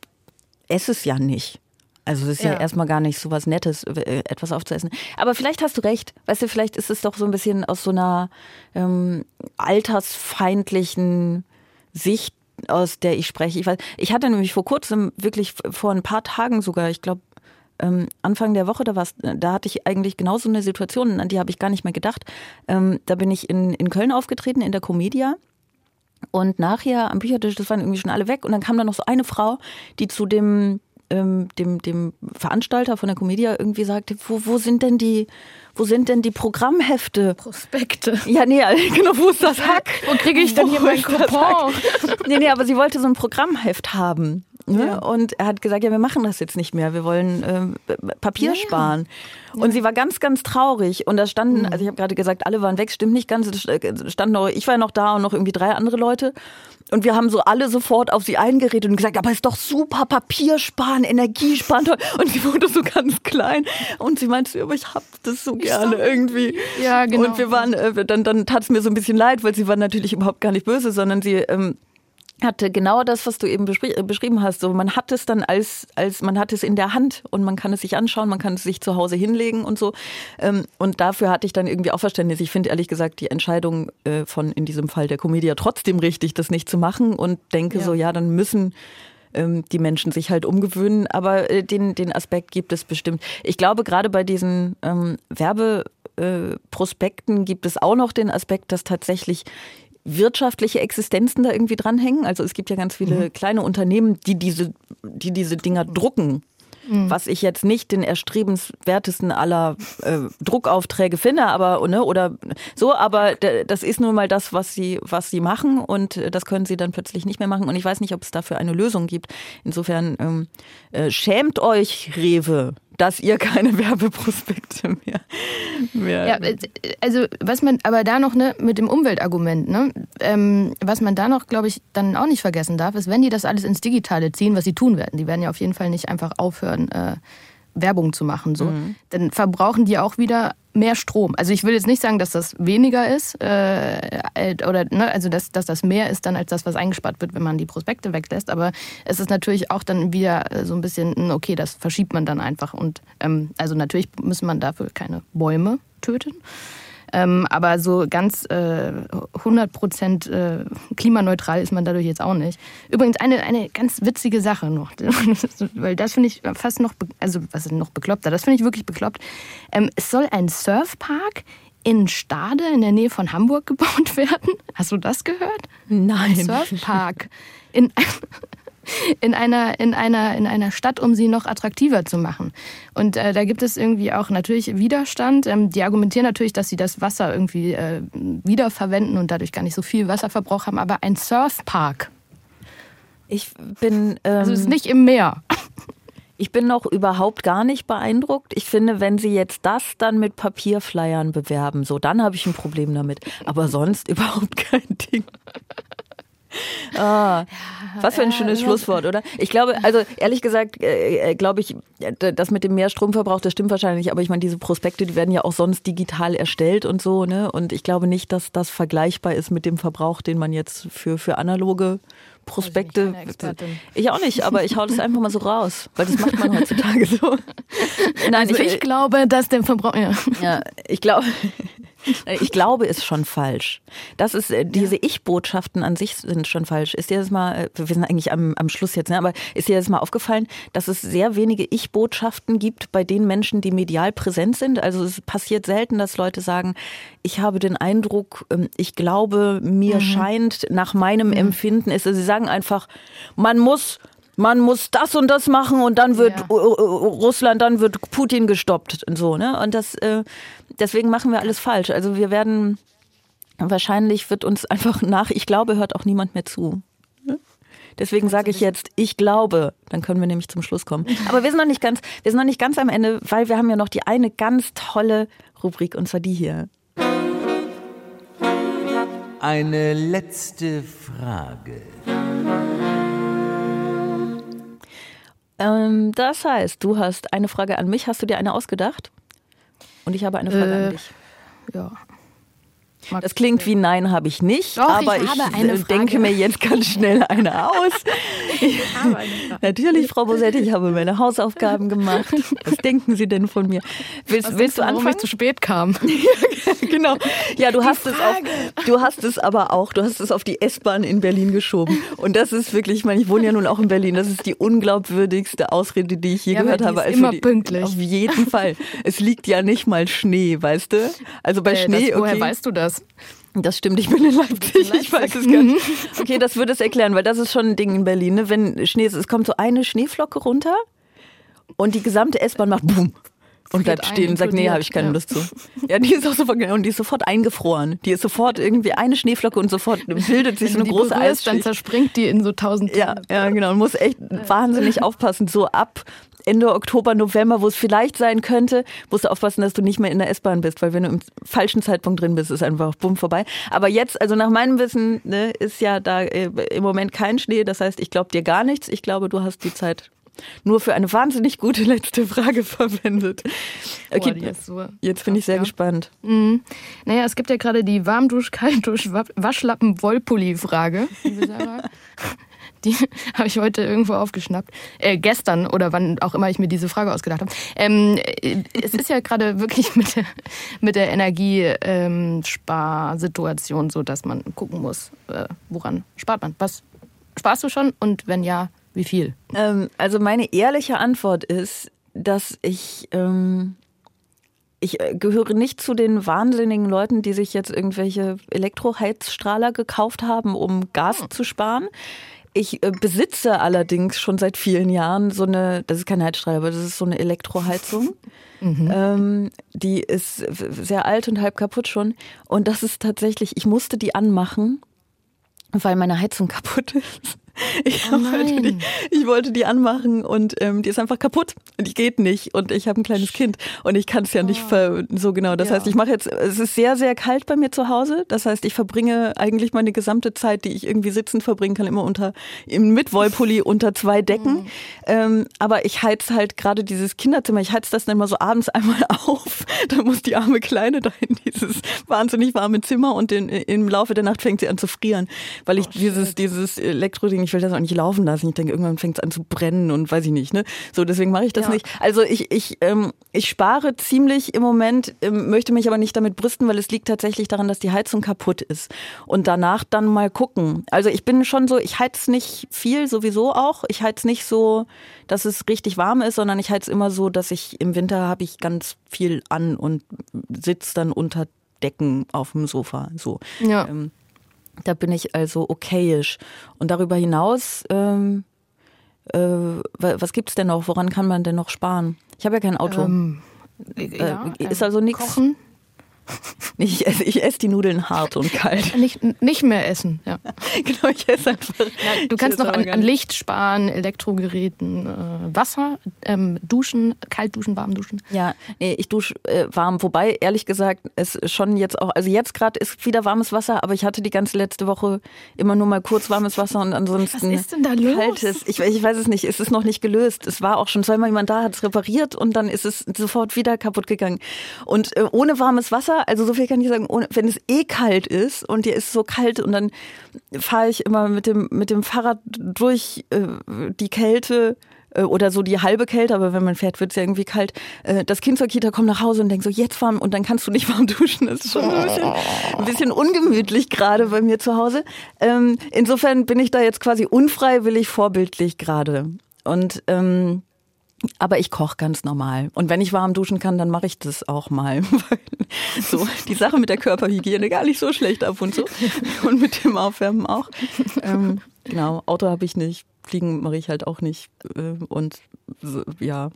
esse es ja nicht. Also es ist ja. ja, erstmal gar nicht so was Nettes, äh, etwas aufzuessen. Aber vielleicht hast du recht. Weißt du, vielleicht ist es doch so ein bisschen aus so einer ähm, altersfeindlichen Sicht, aus der ich spreche. Ich, weiß, ich hatte nämlich vor kurzem, wirklich vor ein paar Tagen sogar, ich glaube ähm, Anfang der Woche, da, war's, da hatte ich eigentlich genau so eine Situation, an die habe ich gar nicht mehr gedacht. Ähm, da bin ich in, in Köln aufgetreten, in der Comedia. Und nachher am Büchertisch, das waren irgendwie schon alle weg. Und dann kam da noch so eine Frau, die zu dem ähm, dem, dem Veranstalter von der Comedia irgendwie sagte, wo, wo sind denn die, wo sind denn die Programmhefte? Prospekte. Ja, nee, genau, wo ist das Hack? Wo kriege ich denn hier mein Coupon? Nee, nee, aber sie wollte so ein Programmheft haben. Ne? Ja. Und er hat gesagt, ja, wir machen das jetzt nicht mehr, wir wollen äh, Papier ja. sparen. Und sie war ganz, ganz traurig. Und da standen, mhm. also ich habe gerade gesagt, alle waren weg, stimmt nicht ganz. Es standen noch, ich war noch da und noch irgendwie drei andere Leute. Und wir haben so alle sofort auf sie eingeredet und gesagt, aber ist doch super, Papier sparen, Energie sparen. Und sie wurde so ganz klein. Und sie meinte, aber ich hab das so gerne irgendwie. Ja, genau. Und wir waren, äh, dann, dann tat es mir so ein bisschen leid, weil sie war natürlich überhaupt gar nicht böse, sondern sie ähm, hatte genau das, was du eben beschrieben hast. So, man hat es dann als, als, man hat es in der Hand und man kann es sich anschauen, man kann es sich zu Hause hinlegen und so. Ähm, und dafür hatte ich dann irgendwie auch Verständnis. Ich finde ehrlich gesagt die Entscheidung äh, von in diesem Fall der Comedia trotzdem richtig, das nicht zu machen und denke ja. so, ja, dann müssen ähm, die Menschen sich halt umgewöhnen. Aber äh, den, den Aspekt gibt es bestimmt. Ich glaube, gerade bei diesen ähm, Werbeprospekten gibt es auch noch den Aspekt, dass tatsächlich wirtschaftliche Existenzen da irgendwie dranhängen. Also es gibt ja ganz viele mhm. kleine Unternehmen, die diese, die diese Dinger drucken. Mhm. Was ich jetzt nicht den erstrebenswertesten aller äh, Druckaufträge finde, aber ne, oder so, aber das ist nun mal das, was sie, was sie machen und das können sie dann plötzlich nicht mehr machen. Und ich weiß nicht, ob es dafür eine Lösung gibt. Insofern ähm, äh, schämt euch, Rewe, dass ihr keine Werbeprospekte mehr. mehr ja, also was man aber da noch ne, mit dem Umweltargument, ne, ähm, was man da noch, glaube ich, dann auch nicht vergessen darf, ist, wenn die das alles ins Digitale ziehen, was sie tun werden, die werden ja auf jeden Fall nicht einfach aufhören, äh, Werbung zu machen, so, mhm. dann verbrauchen die auch wieder mehr Strom. Also ich will jetzt nicht sagen, dass das weniger ist äh, äh, oder ne, also dass, dass das mehr ist dann als das, was eingespart wird, wenn man die Prospekte weglässt. Aber es ist natürlich auch dann wieder so ein bisschen, hm, okay, das verschiebt man dann einfach. Und ähm, also natürlich muss man dafür keine Bäume töten. Ähm, aber so ganz äh, 100 Prozent äh, klimaneutral ist man dadurch jetzt auch nicht. Übrigens eine, eine ganz witzige Sache noch, weil das finde ich fast noch, also was ist noch bekloppter, das finde ich wirklich bekloppt. Ähm, es soll ein Surfpark in Stade in der Nähe von Hamburg gebaut werden. Hast du das gehört? Nein. Ein Surfpark in in einer, in einer, in einer Stadt, um sie noch attraktiver zu machen. Und äh, da gibt es irgendwie auch natürlich Widerstand. Ähm, die argumentieren natürlich, dass sie das Wasser irgendwie äh, wiederverwenden und dadurch gar nicht so viel Wasserverbrauch haben. Aber ein Surfpark. Ich bin. Ähm, also ist nicht im Meer. Ich bin noch überhaupt gar nicht beeindruckt. Ich finde, wenn Sie jetzt das dann mit Papierflyern bewerben, so, dann habe ich ein Problem damit. Aber sonst überhaupt kein Ding. Ah, was für ein schönes Schlusswort, oder? Ich glaube, also ehrlich gesagt, äh, äh glaube ich, das mit dem mehr Stromverbrauch, das stimmt wahrscheinlich, aber ich meine, diese Prospekte, die werden ja auch sonst digital erstellt und so, ne? Und ich glaube nicht, dass das vergleichbar ist mit dem Verbrauch, den man jetzt für, für analoge Prospekte. Also ich, ich auch nicht, aber ich hau das einfach mal so raus, weil das macht man heutzutage so. Nein, also ich, ich, glaube, dass der Verbrauch. Ja, ja ich glaube. Ich glaube, ist schon falsch. Das ist, äh, diese ja. Ich-Botschaften an sich sind schon falsch. Ist dir das mal, äh, wir sind eigentlich am, am Schluss jetzt, ne? aber ist dir das mal aufgefallen, dass es sehr wenige Ich-Botschaften gibt bei den Menschen, die medial präsent sind? Also es passiert selten, dass Leute sagen, ich habe den Eindruck, ähm, ich glaube, mir mhm. scheint, nach meinem mhm. Empfinden ist, also sie sagen einfach, man muss man muss das und das machen und dann wird ja. Russland, dann wird Putin gestoppt und so, ne? Und das, äh, deswegen machen wir alles falsch. Also wir werden, wahrscheinlich wird uns einfach nach, ich glaube, hört auch niemand mehr zu. Deswegen sage ich jetzt, ich glaube, dann können wir nämlich zum Schluss kommen. Aber wir sind noch nicht ganz, wir sind noch nicht ganz am Ende, weil wir haben ja noch die eine ganz tolle Rubrik und zwar die hier. Eine letzte Frage. Ähm, das heißt, du hast eine Frage an mich. Hast du dir eine ausgedacht? Und ich habe eine Frage äh, an dich. Ja. Mag das klingt wie Nein habe ich nicht, Doch, aber ich, ich denke mir jetzt ganz schnell eine aus. Ich habe eine Natürlich, Frau Bosetti, ich habe meine Hausaufgaben gemacht. Was denken Sie denn von mir? Willst, willst du anfangen? Warum ich zu spät kam. genau. Ja, du hast es auf, du hast es aber auch, du hast es auf die S-Bahn in Berlin geschoben. Und das ist wirklich, ich meine, ich wohne ja nun auch in Berlin. Das ist die unglaubwürdigste Ausrede, die ich je ja, gehört habe. Also immer die, pünktlich. Auf jeden Fall. Es liegt ja nicht mal Schnee, weißt du? Also bei äh, Schnee. Das, woher okay. weißt du das? Das stimmt, ich bin in Leipzig. Ich weiß es gar nicht. Okay, das würde es erklären, weil das ist schon ein Ding in Berlin. Ne? Wenn Schnee ist, es kommt so eine Schneeflocke runter und die gesamte S-Bahn macht Boom und bleibt stehen und sagt, nee, habe ich keine ja. Lust zu. Ja, die ist auch sofort, und die ist sofort eingefroren. Die ist sofort irgendwie eine Schneeflocke und sofort bildet sich so eine große Eisschicht. Dann zerspringt die in so tausend Ja, ja, genau. Und muss echt wahnsinnig aufpassen. So ab Ende Oktober, November, wo es vielleicht sein könnte, musst du aufpassen, dass du nicht mehr in der S-Bahn bist, weil wenn du im falschen Zeitpunkt drin bist, ist einfach bumm vorbei. Aber jetzt, also nach meinem Wissen, ne, ist ja da äh, im Moment kein Schnee. Das heißt, ich glaube dir gar nichts. Ich glaube, du hast die Zeit nur für eine wahnsinnig gute letzte Frage verwendet. Okay, Boah, so jetzt bin ich sehr ja. gespannt. Mhm. Naja, es gibt ja gerade die Warmdusch, Kaltdusch, Wa- Waschlappen, Wollpulli-Frage. Die habe ich heute irgendwo aufgeschnappt. Äh, gestern oder wann auch immer ich mir diese Frage ausgedacht habe. Ähm, äh, es ist ja gerade wirklich mit der, mit der Energiesparsituation so, dass man gucken muss, äh, woran spart man. Was sparst du schon und wenn ja, wie viel? Ähm, also meine ehrliche Antwort ist, dass ich ähm, ich äh, gehöre nicht zu den wahnsinnigen Leuten, die sich jetzt irgendwelche Elektroheizstrahler gekauft haben, um Gas zu sparen. Ich äh, besitze allerdings schon seit vielen Jahren so eine, das ist kein Heizstrahler, aber das ist so eine Elektroheizung. Ähm, die ist sehr alt und halb kaputt schon. Und das ist tatsächlich, ich musste die anmachen, weil meine Heizung kaputt ist. Ich, Oh nein. halt die, ich wollte die anmachen und ähm, die ist einfach kaputt. Die geht nicht und ich habe ein kleines Kind und ich kann es ja nicht ver so genau. Das Ja. heißt, ich mache jetzt, es ist sehr, sehr kalt bei mir zu Hause. Das heißt, ich verbringe eigentlich meine gesamte Zeit, die ich irgendwie sitzend verbringen kann, immer unter im mit Wollpulli unter zwei Decken. Ähm, aber ich heiz halt gerade dieses Kinderzimmer, ich heiz das dann immer so abends einmal auf. Da muss die arme Kleine da in dieses wahnsinnig warme Zimmer und in, im Laufe der Nacht fängt sie an zu frieren, weil ich dieses, dieses Elektroding, ich will das auch nicht laufen lassen. Ich denke, irgendwann fängt es an zu brennen und weiß ich nicht. Ne? So, deswegen mache ich das Ja. nicht. Also ich, ich, ähm, ich spare ziemlich im Moment, ähm, möchte mich aber nicht damit brüsten, weil es liegt tatsächlich daran, dass die Heizung kaputt ist. Und danach dann mal gucken. Also ich bin schon so, ich heiz nicht viel, sowieso auch. Ich heiz nicht so, dass es richtig warm ist, sondern ich heiz immer so, dass ich im Winter habe ich ganz viel an und sitze dann unter Decken auf dem Sofa. So. Ja. Ähm, da bin ich also okayisch. Und darüber hinaus, ähm, äh, wa- was gibt's denn noch? Woran kann man denn noch sparen? Ich habe ja kein Auto. Ähm, Äh, ist also nix- Kochen, Ich esse ich esse die Nudeln hart und kalt. nicht, nicht mehr essen. Ja. genau, ich esse einfach. Du ich kannst noch an, an. Licht sparen, Elektrogeräten, äh, Wasser, ähm, Duschen, kalt duschen, warm duschen. Ja, nee, ich dusche äh, warm. Wobei, ehrlich gesagt, es ist schon jetzt auch, also jetzt gerade ist wieder warmes Wasser, aber ich hatte die ganze letzte Woche immer nur mal kurz warmes Wasser und ansonsten Was ist denn da los? kaltes. Ich, ich weiß es nicht, es ist noch nicht gelöst. Es war auch schon zweimal jemand da, hat es repariert und dann ist es sofort wieder kaputt gegangen. Und äh, ohne warmes Wasser, also so viel kann ich sagen, ohne, wenn es eh kalt ist und dir ist so kalt und dann fahre ich immer mit dem, mit dem Fahrrad durch äh, die Kälte äh, oder so die halbe Kälte, aber wenn man fährt, wird es ja irgendwie kalt. Äh, Das Kind zur Kita kommt nach Hause und denkt so, jetzt warm und dann kannst du nicht warm duschen. Das ist schon ein bisschen, ein bisschen ungemütlich gerade bei mir zu Hause. Ähm, Insofern bin ich da jetzt quasi unfreiwillig vorbildlich gerade. Und ähm, aber ich koche ganz normal. Und wenn ich warm duschen kann, dann mache ich das auch mal. So die Sache mit der Körperhygiene gar nicht so schlecht ab und zu. Und mit dem Aufwärmen auch. Ähm, genau, Auto habe ich nicht. Fliegen mache ich halt auch nicht. Äh, Und ja,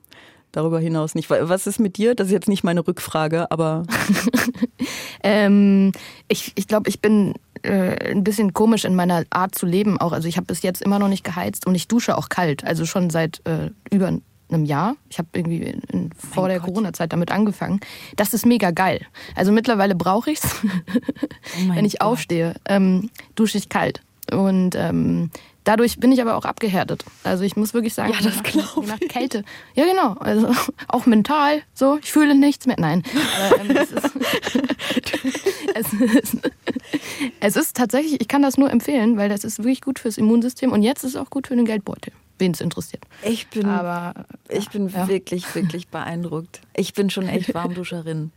darüber hinaus nicht. Wa- Was ist mit dir? Das ist jetzt nicht meine Rückfrage, aber Ähm, ich ich glaube, ich bin äh, ein bisschen komisch in meiner Art zu leben auch. Also ich habe bis jetzt immer noch nicht geheizt und ich dusche auch kalt. Also schon seit äh, über einem Jahr. Ich habe irgendwie in, in, vor der Corona-Zeit damit angefangen. Das ist mega geil. Also mittlerweile brauche ich's. mein Wenn ich Gott. aufstehe, ähm, dusche ich kalt. Und ähm, dadurch bin ich aber auch abgehärtet. Also ich muss wirklich sagen, Ja, das je nach- glaub je nach Kälte. Ja, genau. Also auch mental. So, ich fühle nichts mehr. Nein. Aber, ähm, es, ist, es, ist, es ist tatsächlich, ich kann das nur empfehlen, weil das ist wirklich gut fürs Immunsystem und jetzt ist es auch gut für den Geldbeutel, wen es interessiert. ich bin, Aber ich bin ja. wirklich, wirklich beeindruckt. Ich bin schon echt Warmduscherin.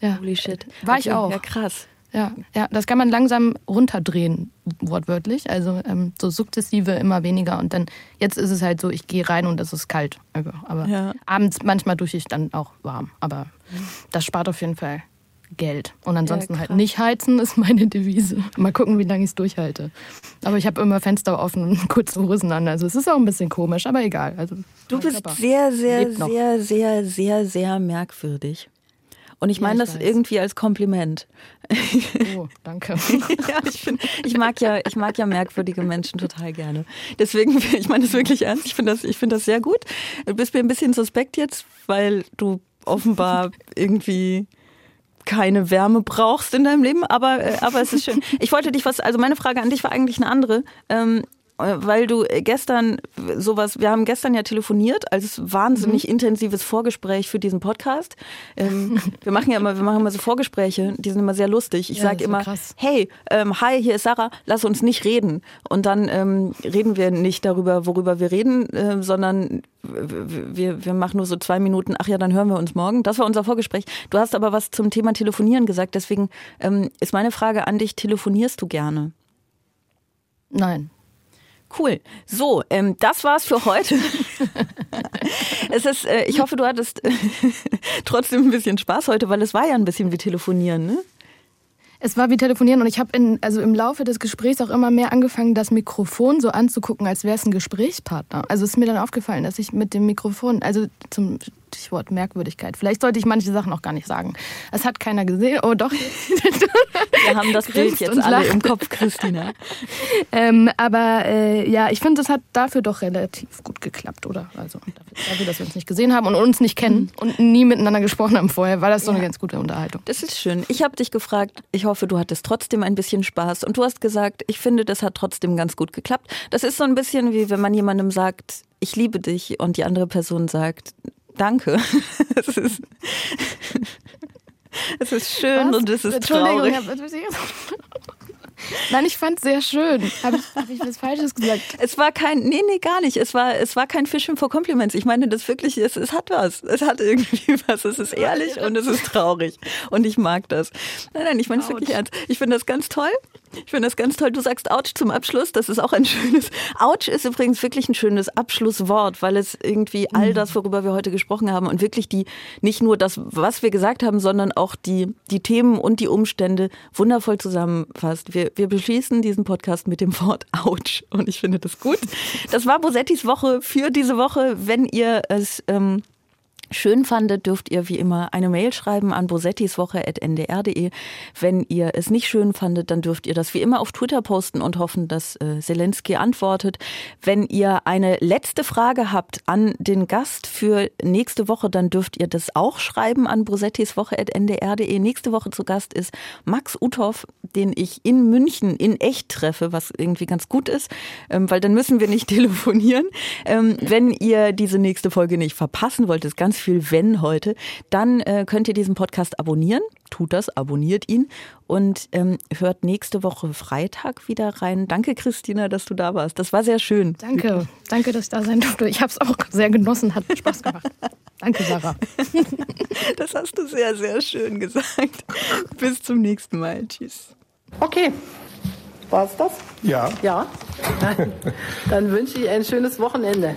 ja. Holy shit. War ich Okay, auch. Ja, krass. Ja, ja, das kann man langsam runterdrehen, wortwörtlich. Also ähm, so sukzessive immer weniger. Und dann, jetzt ist es halt so, ich gehe rein und es ist kalt. Also, aber Ja. abends manchmal dusche ich dann auch warm. Aber das spart auf jeden Fall Geld. Und ansonsten Ja, halt nicht heizen ist meine Devise. Mal gucken, wie lange ich es durchhalte. Aber ich habe immer Fenster offen und kurze Hosen an. Also es ist auch ein bisschen komisch, aber egal. Also, Du bist Körper sehr, sehr, sehr, sehr, sehr, sehr merkwürdig. Und ich Ja, meine ich das weiß. irgendwie als Kompliment. Oh, danke. ja, ich, find, ich, mag ja, ich mag ja merkwürdige Menschen total gerne. Deswegen, ich meine das wirklich ernst. Ich finde das, ich finde das sehr gut. Du bist mir ein bisschen suspekt jetzt, weil du offenbar irgendwie keine Wärme brauchst in deinem Leben, aber, äh, aber es ist schön. Ich wollte dich was, also meine Frage an dich war eigentlich eine andere. Ähm, äh, weil du gestern sowas, wir haben gestern ja telefoniert als wahnsinnig mhm. intensives Vorgespräch für diesen Podcast. Ähm, wir machen ja immer, wir machen immer so Vorgespräche, die sind immer sehr lustig. Ich ja, sage immer, krass. hey, ähm, hi, hier ist Sarah, lass uns nicht reden. Und dann ähm, reden wir nicht darüber, worüber wir reden, äh, sondern wir, wir machen nur so zwei Minuten, ach ja, dann hören wir uns morgen. Das war unser Vorgespräch. Du hast aber was zum Thema Telefonieren gesagt, deswegen ähm, ist meine Frage an dich, telefonierst du gerne? Nein. Cool. So, ähm, das war's für heute. es ist, äh, ich hoffe, du hattest trotzdem ein bisschen Spaß heute, weil es war ja ein bisschen wie telefonieren, ne? Es war wie telefonieren und ich habe also im Laufe des Gesprächs auch immer mehr angefangen, das Mikrofon so anzugucken, als wäre es ein Gesprächspartner. Also ist mir dann aufgefallen, dass ich mit dem Mikrofon, also zum Stichwort Merkwürdigkeit. Vielleicht sollte ich manche Sachen auch gar nicht sagen. Es hat keiner gesehen. Oh doch. Wir haben das Bild jetzt alle lacht. im Kopf, Christina. ähm, aber äh, ja, ich finde, es hat dafür doch relativ gut geklappt, oder? Also dafür, dass wir uns nicht gesehen haben und uns nicht kennen mhm. und nie miteinander gesprochen haben vorher, war das so ja. eine ganz gute Unterhaltung. Das ist schön. Ich habe dich gefragt, ich hoffe, du hattest trotzdem ein bisschen Spaß. Und du hast gesagt, ich finde, das hat trotzdem ganz gut geklappt. Das ist so ein bisschen wie wenn man jemandem sagt, ich liebe dich und die andere Person sagt, danke. es, ist, es ist schön Was? und es ist traurig. Nein, ich fand es sehr schön. Habe ich, hab ich was Falsches gesagt? Es war kein, nee, nee, gar nicht. Es war, es war kein Fishing for Compliments. Ich meine das wirklich, es, es hat was. Es hat irgendwie was. Es ist ehrlich und es ist traurig. Und ich mag das. Nein, nein, ich meine es wirklich ernst. Ich finde das ganz toll. Ich finde das ganz toll. Du sagst Ouch zum Abschluss. Das ist auch ein schönes. Ouch ist übrigens wirklich ein schönes Abschlusswort, weil es irgendwie all mhm. das, worüber wir heute gesprochen haben und wirklich die, nicht nur das, was wir gesagt haben, sondern auch die, die Themen und die Umstände wundervoll zusammenfasst. Wir, wir beschließen diesen Podcast mit dem Wort Ouch und ich finde das gut. Das war Bosettis Woche für diese Woche. Wenn ihr es ähm, schön fandet, dürft ihr wie immer eine Mail schreiben an bosettiswoche.ndr.de. Wenn ihr es nicht schön fandet, dann dürft ihr das wie immer auf Twitter posten und hoffen, dass äh, Zelensky antwortet. Wenn ihr eine letzte Frage habt an den Gast für nächste Woche, dann dürft ihr das auch schreiben an bosettiswoche.ndr.de. Nächste Woche zu Gast ist Max Uthoff, den ich in München in echt treffe, was irgendwie ganz gut ist, ähm, weil dann müssen wir nicht telefonieren. Ähm, wenn ihr diese nächste Folge nicht verpassen wollt, ist ganz viel Wenn heute, dann äh, könnt ihr diesen Podcast abonnieren. Tut das, abonniert ihn und ähm, hört nächste Woche Freitag wieder rein. Danke, Christina, dass du da warst. Das war sehr schön. Danke, danke, dass ich da sein durfte. Ich habe es auch sehr genossen, hat Spaß gemacht. Danke, Sarah. Das hast du sehr, sehr schön gesagt. Bis zum nächsten Mal. Tschüss. Okay. War es das? Ja. Ja. Dann wünsche ich ein schönes Wochenende.